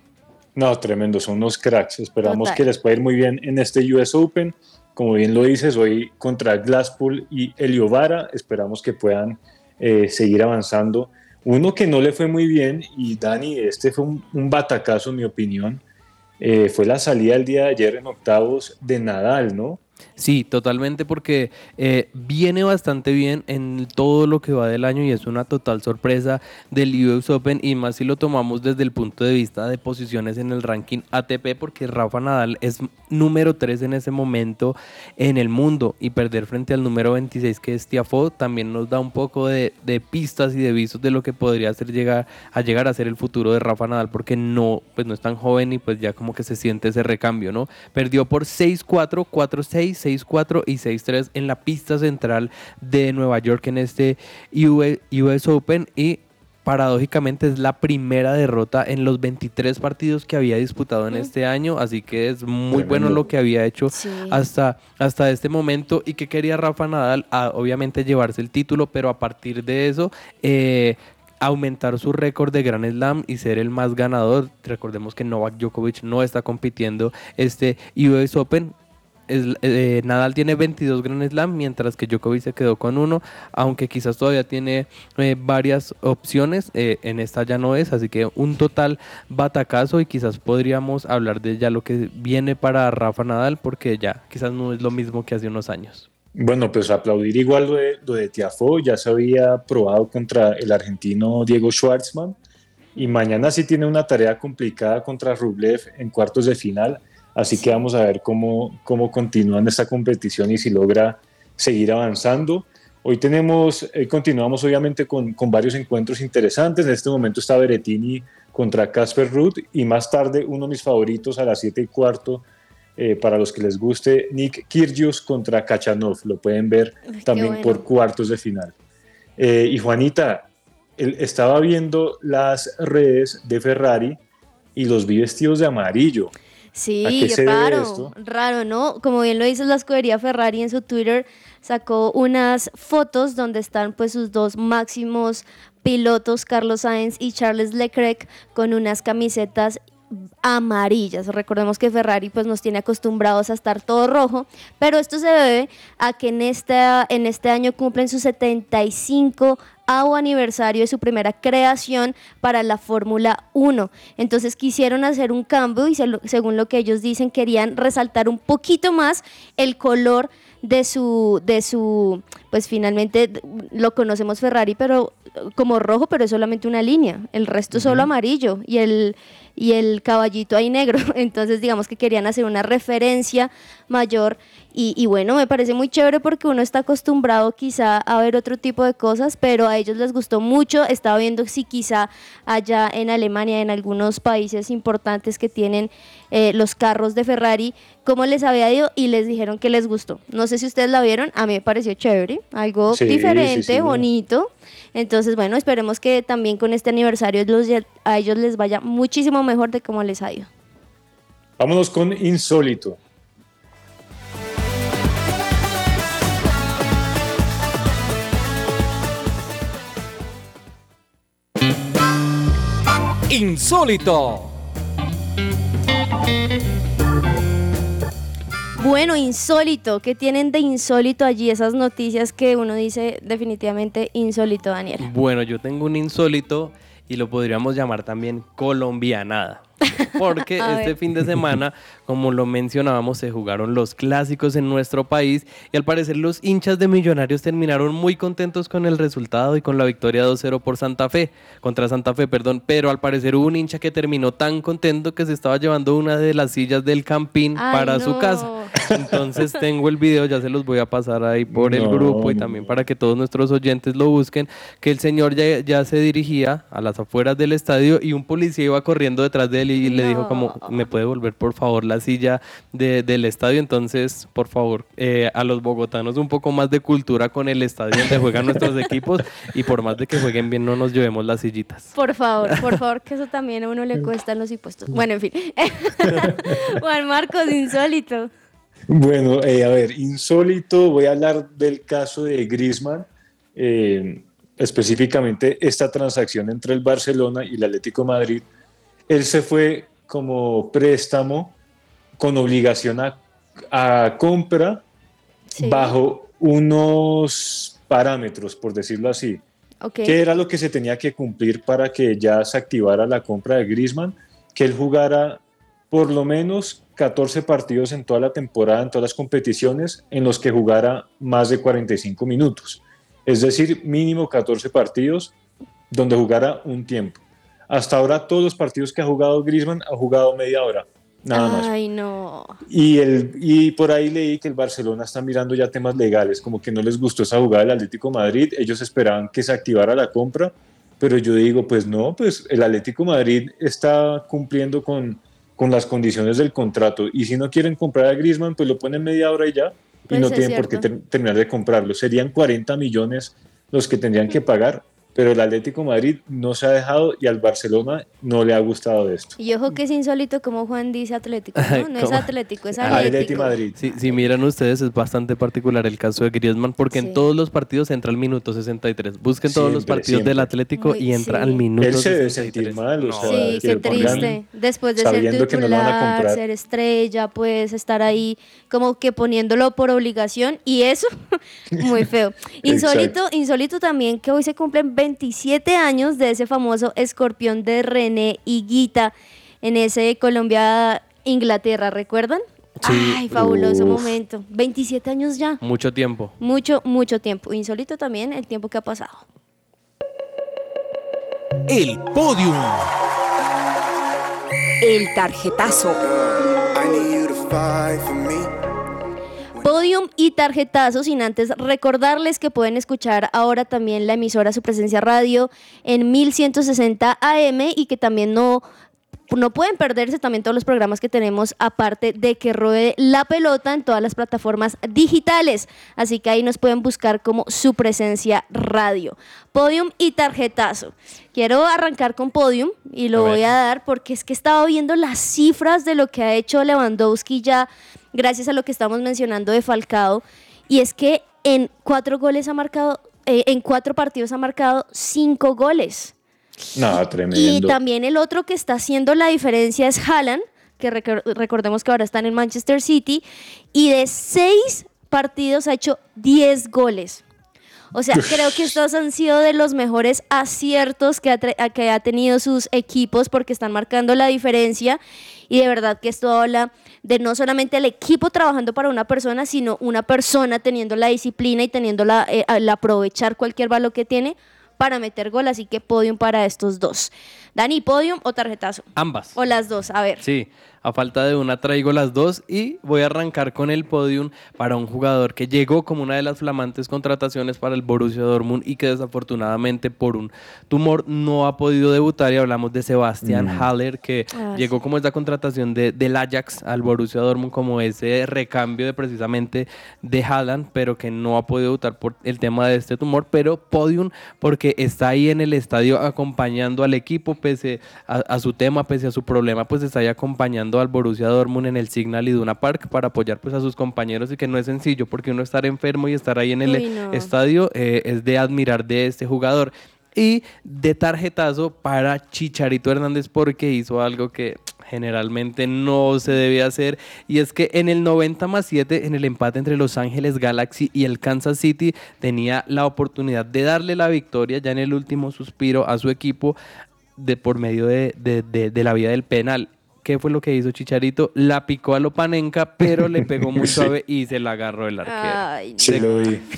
No, tremendo, son unos cracks. Esperamos que les pueda ir muy bien en este US Open. Como bien lo dices, hoy contra Glasspool y Eliovara, esperamos que puedan eh, seguir avanzando. Uno que no le fue muy bien, y Dani, este fue un, batacazo en mi opinión, eh, fue la salida el día de ayer en octavos de Nadal, ¿no? Sí, totalmente porque eh, viene bastante bien en todo lo que va del año y es una total sorpresa del US Open y más si lo tomamos desde el punto de vista de posiciones en el ranking ATP porque Rafa Nadal es número 3 en ese momento en el mundo y perder frente al número 26 que es Tiafoe también nos da un poco de, pistas y de visos de lo que podría ser llegar a llegar a ser el futuro de Rafa Nadal porque no, pues no es tan joven y pues ya como que se siente ese recambio, ¿no? Perdió por 6-4, 4-6 6-4 y 6-3 en la pista central de Nueva York en este US Open y paradójicamente es la primera derrota en los 23 partidos que había disputado en este año, así que es muy bueno lo que había hecho hasta, hasta este momento. Y que quería Rafa Nadal, a, obviamente llevarse el título, pero a partir de eso... Eh, aumentar su récord de Grand Slam y ser el más ganador. Recordemos que Novak Djokovic no está compitiendo este US Open, eh, Nadal tiene 22 Grand Slam, mientras que Djokovic se quedó con uno, aunque quizás todavía tiene eh, varias opciones, eh, en esta ya no es, así que un total batacazo y quizás podríamos hablar de ya lo que viene para Rafa Nadal, porque ya quizás no es lo mismo que hace unos años. Bueno, pues aplaudir igual lo de, lo de Tiafo, ya se había probado contra el argentino Diego Schwartzman y mañana sí tiene una tarea complicada contra Rublev en cuartos de final Así que vamos a ver cómo, cómo continúa en esta competición y si logra seguir avanzando. Hoy tenemos, eh, continuamos obviamente con, con, varios encuentros interesantes. En este momento está Berettini contra Casper Ruth y más tarde uno de mis favoritos a las 7 y cuarto, eh, para los que les guste, Nick Kyrgios contra Kachanov. Lo pueden ver también por cuartos de final. Eh, y Juanita, él estaba viendo las redes de Ferrari y los vi vestidos de amarillo. Sí, raro, raro, ¿no? Como bien lo dice la escudería Ferrari en su Twitter, sacó unas fotos donde están pues sus dos máximos pilotos, Carlos Sainz y Charles Leclerc, con unas camisetas amarillas. Recordemos que Ferrari pues nos tiene acostumbrados a estar todo rojo, pero esto se debe a que en, esta, en este año cumplen sus 75 aniversario de su primera creación para la Fórmula 1. Entonces quisieron hacer un cambio y según lo que ellos dicen querían resaltar un poquito más el color de su, de su, pues finalmente lo conocemos Ferrari, pero como rojo, pero es solamente una línea, el resto es solo amarillo y el, y el caballito ahí negro. Entonces digamos que querían hacer una referencia mayor y, bueno, me parece muy chévere porque uno está acostumbrado quizá a ver otro tipo de cosas, pero a ellos les gustó mucho. Estaba viendo si quizá allá en Alemania, en algunos países importantes que tienen eh, los carros de Ferrari, cómo les había ido y les dijeron que les gustó. No sé si ustedes la vieron, a mí me pareció chévere, algo diferente, bonito. Entonces, bueno, esperemos que también con este aniversario a ellos les vaya muchísimo mejor de cómo les ha ido. Vámonos con Insólito. Insólito. Bueno, insólito, ¿qué tienen de insólito allí? Esas noticias que uno dice definitivamente insólito, Daniel. Bueno, yo tengo un insólito y lo podríamos llamar también colombianada. Porque este fin de semana, como lo mencionábamos, se jugaron los clásicos en nuestro país y al parecer los hinchas de Millonarios terminaron muy contentos con el resultado y con la victoria 2-0 por Santa Fe, contra Santa Fe, perdón, pero al parecer hubo un hincha que terminó tan contento que se estaba llevando una de las sillas del campín Ay, para su casa. Entonces tengo el video, ya se los voy a pasar ahí por el grupo y también para que todos nuestros oyentes lo busquen, que el señor ya, ya se dirigía a las afueras del estadio y un policía iba corriendo detrás de él y le dijo como, ¿me puede volver por favor la silla de- del estadio? Entonces, por favor, eh, a los bogotanos un poco más de cultura con el estadio donde juegan nuestros equipos y por más de que jueguen bien no nos llevemos las sillitas. Por favor, por favor, que eso también a uno le cuestan los impuestos. Bueno, en fin. Juan Marcos, insólito. Bueno, eh, a ver, insólito, voy a hablar del caso de Griezmann, eh, específicamente esta transacción entre el Barcelona y el Atlético de Madrid. Él se fue como préstamo con obligación a, a compra bajo unos parámetros, por decirlo así. Ok. ¿Qué era lo que se tenía que cumplir para que ya se activara la compra de Griezmann? Que él jugara por lo menos 14 partidos en toda la temporada, en todas las competiciones, en los que jugara más de 45 minutos. Es decir, mínimo 14 partidos donde jugara un tiempo. Hasta ahora todos los partidos que ha jugado Griezmann ha jugado media hora, nada más. Ay, no. Y, el, y por ahí leí que el Barcelona está mirando ya temas legales, como que no les gustó esa jugada del Atlético de Madrid, ellos esperaban que se activara la compra, pero yo digo, pues no, pues el Atlético de Madrid está cumpliendo con, con las condiciones del contrato y si no quieren comprar a Griezmann, pues lo ponen media hora y ya, y Pues no es tienen por qué cierto. ter- terminar de comprarlo. Serían 40 millones los que tendrían que pagar, pero el Atlético de Madrid no se ha dejado y al Barcelona no le ha gustado esto. Y ojo que es insólito como Juan dice Atlético, ¿no? No es. Atlético, es Atlético Atlético. Madrid. Si, si miran ustedes, es bastante particular el caso de Griezmann porque Sí. en todos los partidos entra al minuto 63. Busquen todos los Siempre, partidos del siempre. Atlético Muy- y entra sí. al minuto Él se debe 63. sentir mal, o sea, Sí, que qué triste. Después de ser no titular, comprar. ser estrella, pues estar ahí como que poniéndolo por obligación y eso, muy feo. Insólito, insólito también que hoy se cumplen 27 años de ese famoso escorpión de René Higuita en ese Colombia-Inglaterra, ¿recuerdan? Sí. Ay, fabuloso Uf. momento. 27 años ya. Mucho tiempo. Mucho, mucho tiempo. Insólito también el tiempo que ha pasado. El podium. El tarjetazo. Podium y tarjetazo, sin antes recordarles que pueden escuchar ahora también la emisora Su Presencia Radio en 1160 AM y que también no, no pueden perderse también todos los programas que tenemos aparte de que ruede la pelota en todas las plataformas digitales. Así que ahí nos pueden buscar como Su Presencia Radio. Podium y tarjetazo. Quiero arrancar con Podium y lo voy a dar porque es que estaba viendo las cifras de lo que ha hecho Lewandowski ya gracias a lo que estamos mencionando de Falcao y es que en cuatro goles ha marcado eh, en cuatro partidos ha marcado cinco goles. No, y tremendo. también el otro que está haciendo la diferencia es Haaland que recor- recordemos que ahora está en Manchester City y de seis partidos ha hecho 10 goles. O sea, creo que estos han sido de los mejores aciertos que ha, que ha tenido sus equipos porque están marcando la diferencia y de verdad que esto habla de no solamente el equipo trabajando para una persona, sino una persona teniendo la disciplina y teniendo la, eh, al aprovechar cualquier valor que tiene para meter gol, así que podium para estos dos. Dani, podium o tarjetazo. Ambas. O las dos, a ver. Sí, a falta de una traigo las dos y voy a arrancar con el podium para un jugador que llegó como una de las flamantes contrataciones para el Borussia Dortmund y que desafortunadamente por un tumor no ha podido debutar y hablamos de Sebastián Mm. Haller que Ah, llegó como esta contratación de, del Ajax al Borussia Dortmund como ese recambio de precisamente de Haaland pero que no ha podido debutar por el tema de este tumor pero podium porque está ahí en el estadio acompañando al equipo pese a, a su tema, pese a su problema, pues está ahí acompañando al Borussia Dortmund en el Signal Iduna Park para apoyar pues a sus compañeros y que no es sencillo porque uno estar enfermo y estar ahí en el Uy, no. estadio eh, es de admirar de este jugador. Y de tarjetazo para Chicharito Hernández porque hizo algo que generalmente no se debe hacer y es que en el 90 más 7 en el empate entre Los Ángeles Galaxy y el Kansas City tenía la oportunidad de darle la victoria ya en el último suspiro a su equipo de por medio de, de- de- de la vía del penal. ¿Qué fue lo que hizo Chicharito? La picó a Lopanenka, pero le pegó muy Sí. suave y se la agarró el arquero. Ay, Sí, lo vi.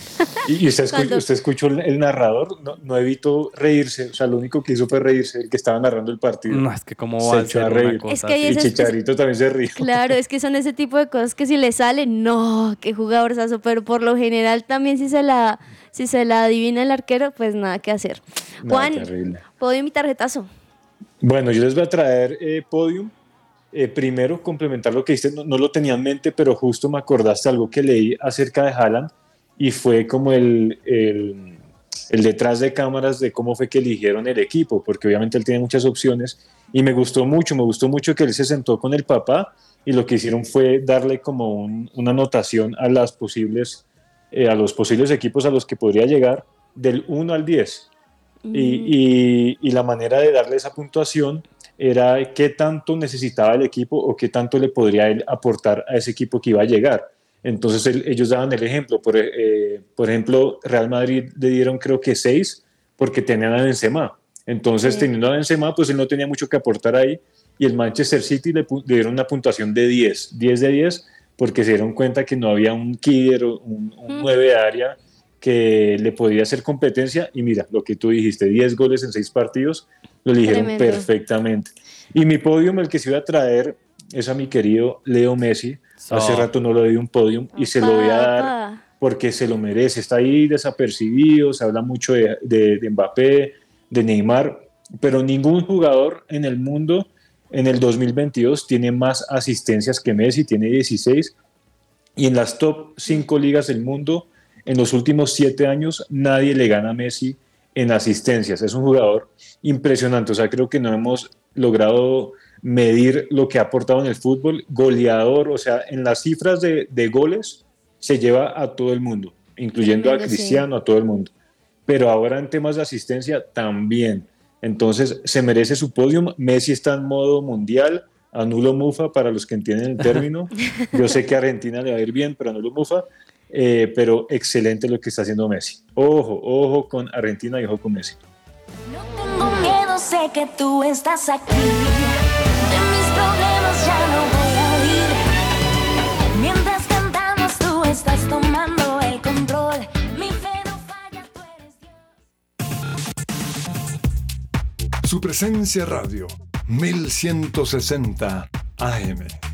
Y, y usted, escuchó el, narrador, no, no evitó reírse, o sea, lo único que hizo fue reírse, el que estaba narrando el partido. No, es que cómo Se va a echó ser a una reír. cosa Es que Y esas- Chicharito también se rió. Claro, es que son ese tipo de cosas que si le sale, no, qué jugadorzazo, pero por lo general también si se la, si se la adivina el arquero, pues nada que hacer. No, Juan, terrible. ¿puedo mi tarjetazo? Bueno, yo les voy a traer eh, podium. Eh, primero, complementar lo que dices, no, no lo tenía en mente, pero justo me acordaste algo que leí acerca de Haaland y fue como el, el, el detrás de cámaras de cómo fue que eligieron el equipo, porque obviamente él tiene muchas opciones y me gustó mucho, me gustó mucho que él se sentó con el papá y lo que hicieron fue darle como un- una anotación a las posibles, eh, a los posibles equipos a los que podría llegar del 1 al 10. Y, y- y la manera de darle esa puntuación era qué tanto necesitaba el equipo o qué tanto le podría él aportar a ese equipo que iba a llegar. Entonces él- ellos daban el ejemplo. Por, eh, por ejemplo, Real Madrid le dieron creo que 6 porque tenían a Benzema. Entonces teniendo a Benzema, pues él no tenía mucho que aportar ahí. Y el Manchester City le, dieron una puntuación de 10, 10 de 10, porque se dieron cuenta que no había un killer o un, un 9 de área que le podía hacer competencia. Y mira, lo que tú dijiste, 10 goles en 6 partidos, lo eligieron Tremendo. perfectamente. Y mi podium, el que se iba a traer, es a mi querido Leo Messi. Hace rato no le di un podium y se lo voy a dar porque se lo merece. Está ahí desapercibido, se habla mucho de, de- de Mbappé, de Neymar, pero ningún jugador en el mundo en el 2022 tiene más asistencias que Messi, tiene 16. Y en las top 5 ligas del mundo, en los últimos 7 años, nadie le gana a Messi en asistencias. Es un jugador impresionante. O sea, creo que no hemos logrado medir lo que ha aportado en el fútbol. Goleador, o sea, en las cifras de, de goles se lleva a todo el mundo, incluyendo a sí. Cristiano, a todo el mundo. Pero ahora en temas de asistencia también. Entonces se merece su podium. Messi está en modo mundial. Anulo Mufa para los que entienden el término. Yo sé que a Argentina le va a ir bien, pero anulo Mufa. Eh, pero excelente lo que está haciendo Messi. Ojo, ojo con Argentina y ojo con Messi. Tengo miedo, sé que tú estás aquí. De mis problemas ya no voy a huir. Mientras cantamos, tú estás tomando el control. Mi fe no falla, tú eres Su presencia radio, 1160 AM.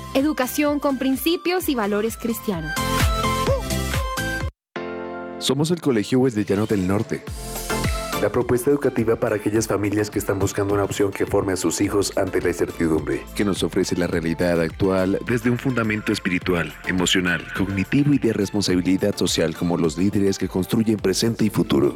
Educación con principios y valores cristianos. Somos el Colegio Wesleyano del Norte. La propuesta educativa para aquellas familias que están buscando una opción que forme a sus hijos ante la incertidumbre, que nos ofrece la realidad actual desde un fundamento espiritual, emocional, cognitivo y de responsabilidad social como los líderes que construyen presente y futuro.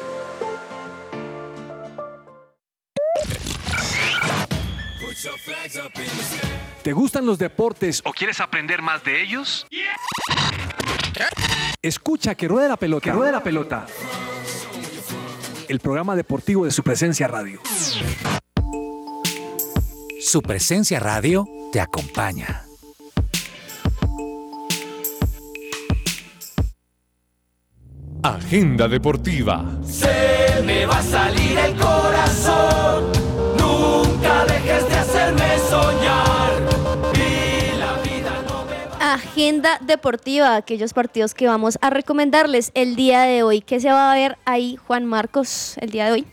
¿Te gustan los deportes ¿O quieres aprender más de ellos? Escucha que ruede la pelota. Que ruede la pelota. El programa deportivo de su presencia radio. Su presencia radio te acompaña. Agenda deportiva. Se me va a salir el corazón. Agenda deportiva, aquellos partidos que vamos a recomendarles el día de hoy. ¿Qué se va a ver ahí, Juan Marcos, el día de hoy?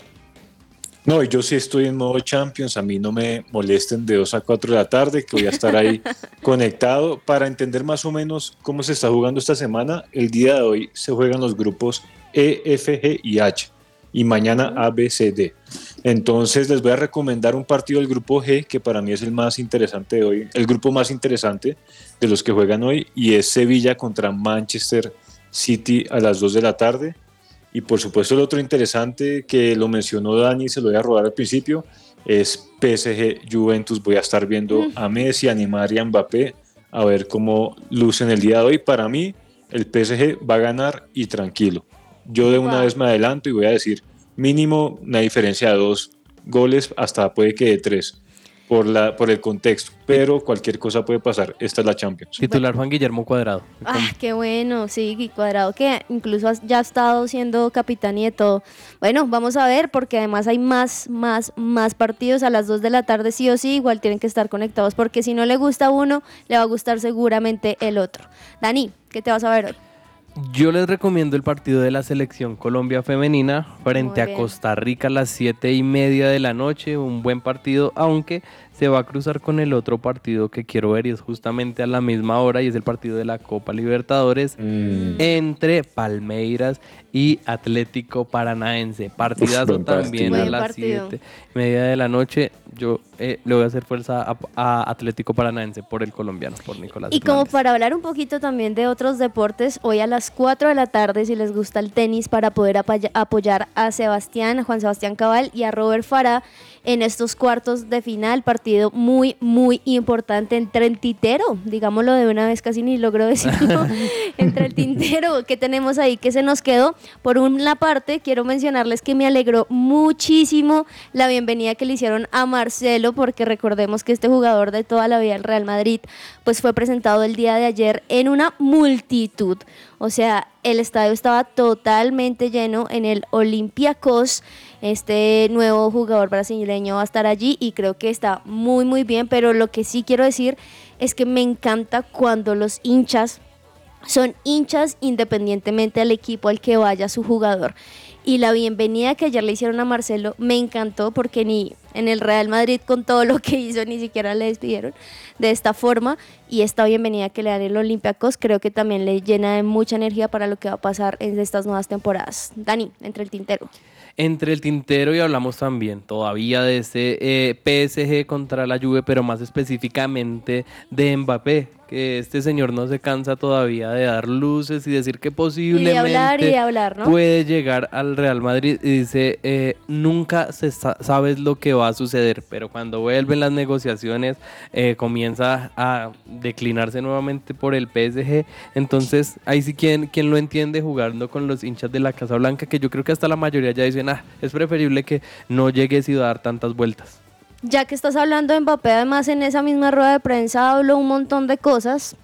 No, yo sí estoy en modo Champions, a mí no me molesten de 2 a 4 de la tarde, que voy a estar ahí conectado para entender más o menos cómo se está jugando esta semana. El día de hoy se juegan los grupos E, F, G y H, y mañana A, B, C, D. Entonces les voy a recomendar un partido del grupo G, que para mí es el más interesante de hoy, el grupo más interesante de los que juegan hoy, y es Sevilla contra Manchester City a las 2 de la tarde. Y por supuesto el otro interesante que lo mencionó Dani, se lo voy a robar al principio, es PSG Juventus. Voy a estar viendo a Messi, a Neymar y a Mbappé a ver cómo lucen el día de hoy. Para mí el PSG va a ganar y tranquilo. Yo de una vez me adelanto y voy a decir mínimo una diferencia de dos goles hasta puede que de tres por, la, por el contexto, pero cualquier cosa puede pasar. Esta es la Champions. Titular Juan Guillermo Cuadrado. Ah, qué bueno, sí, Cuadrado que incluso has- ya ha estado siendo capitán y de todo. Bueno, vamos a ver, porque además hay más, más, más partidos a las 2 de la tarde, sí o sí, igual tienen que estar conectados, porque si no le gusta uno, le va a gustar seguramente el otro. Dani, ¿qué te vas a ver hoy? Yo les recomiendo el partido de la selección Colombia femenina frente a. Costa Rica a las 7 y media de la noche. Un buen partido, aunque se va a cruzar con el otro partido que quiero ver y es justamente a la misma hora y es el partido de la Copa Libertadores entre Palmeiras y Atlético Paranaense. Partidazo también a las partido. 7 y media de la noche. Yo eh, le voy a hacer fuerza a, a Atlético Paranaense por el colombiano, por Nicolás. Y como para hablar un poquito también de otros deportes, hoy a las 4 de la tarde, si les gusta el tenis, para poder apoyar a Sebastián, a Juan Sebastián Cabal y a Robert Farah en estos cuartos de final, partido muy, muy importante entre el tintero, digámoslo de una vez, casi ni logro decirlo, entre el tintero que tenemos ahí que se nos quedó. Por una parte, quiero mencionarles que me alegró muchísimo la bienvenida que le hicieron a Marcelo, porque recordemos que este jugador de toda la vida del Real Madrid, pues fue presentado el día de ayer en una multitud. O sea, el estadio estaba totalmente lleno en el Olympiacos. Este nuevo jugador brasileño va a estar allí y creo que está muy, muy bien. Pero lo que sí quiero decir es que me encanta cuando los hinchas son hinchas independientemente del equipo al que vaya su jugador. Y la bienvenida que ayer le hicieron a Marcelo me encantó porque ni en el Real Madrid con todo lo que hizo ni siquiera le despidieron de esta forma. Y esta bienvenida que le dan el Olympiacos creo que también le llena de mucha energía para lo que va a pasar en estas nuevas temporadas. Dani, entre el tintero. Entre el tintero y hablamos también todavía de ese eh, PSG contra la Juve, pero más específicamente de Mbappé, que este señor no se cansa todavía de dar luces y decir que Y de posiblemente hablar y de hablar, ¿no? puede llegar al Real Madrid y dice, eh, nunca se sa- sabes lo que va a suceder, pero cuando vuelven las negociaciones eh, comienza a declinarse nuevamente por el PSG, entonces ahí sí quien, quien lo entiende jugando con los hinchas de la Casa Blanca, que yo creo que hasta la mayoría ya dicen, ah, es preferible que no llegues y dar tantas vueltas. Ya que estás hablando de Mbappé, además en esa misma rueda de prensa habló un montón de cosas.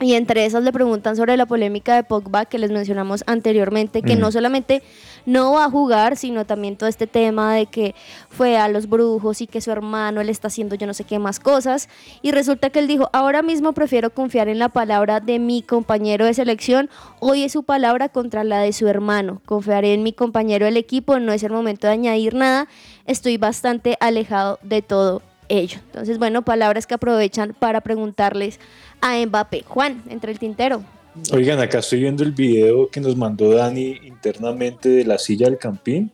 Y entre esas le preguntan sobre la polémica de Pogba que les mencionamos anteriormente, que Mm. no solamente no va a jugar, sino también todo este tema de que fue a los brujos y que su hermano le está haciendo yo no sé qué más cosas. Y resulta que él dijo, ahora mismo prefiero confiar en la palabra de mi compañero de selección, hoy es su palabra contra la de su hermano. Confiaré en mi compañero del equipo, no es el momento de añadir nada, estoy bastante alejado de todo ello. Entonces, bueno, palabras que aprovechan para preguntarles a Mbappé. Juan, entre el tintero. Oigan, acá estoy viendo el video que nos mandó Dani internamente de la silla del campín.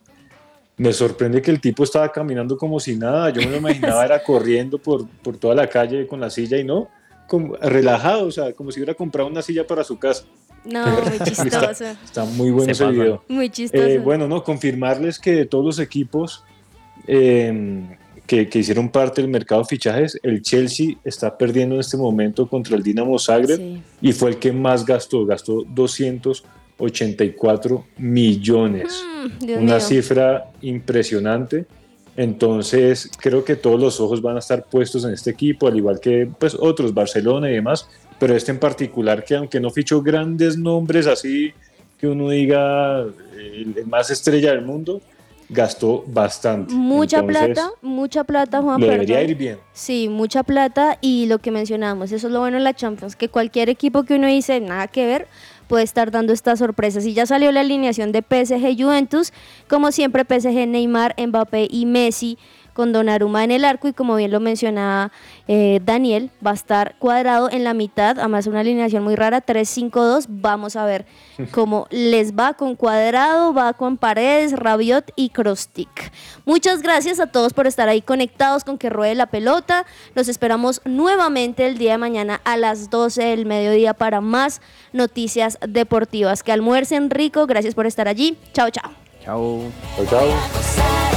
Me sorprende que el tipo estaba caminando como si nada. Yo me lo imaginaba era corriendo por, por toda la calle con la silla y no, como, relajado, o sea, como si hubiera comprado una silla para su casa. No, muy está, chistoso. está muy bueno Se ese video. Muy chistoso. Eh, bueno, no, confirmarles que de todos los equipos eh, que, que hicieron parte del mercado de fichajes, el Chelsea está perdiendo en este momento contra el Dinamo Zagreb y fue el que más gastó, gastó 284 millones, Mm, una mío. cifra impresionante. Entonces, creo que todos los ojos van a estar puestos en este equipo, al igual que pues, otros, Barcelona y demás, pero este en particular, que aunque no fichó grandes nombres así, que uno diga el, el más estrella del mundo, gastó bastante. Mucha Entonces, plata, mucha plata, Juan. Le debería ir bien. Sí, mucha plata y lo que mencionamos, eso es lo bueno en la Champions, que cualquier equipo que uno dice nada que ver, puede estar dando estas sorpresas. Y ya salió la alineación de PSG Juventus, como siempre PSG Neymar, Mbappé y Messi con Donnarumma en el arco y como bien lo mencionaba eh, Daniel, va a estar cuadrado en la mitad, además una alineación muy rara, 3-5-2, vamos a ver cómo les va con cuadrado, va con Paredes, Rabiot y Krostik. Muchas gracias a todos por estar ahí conectados con que ruede la pelota, los esperamos nuevamente el día de mañana a las 12 del mediodía para más noticias deportivas. Que almuercen rico, gracias por estar allí, chao chao. Chao. Chao, chao.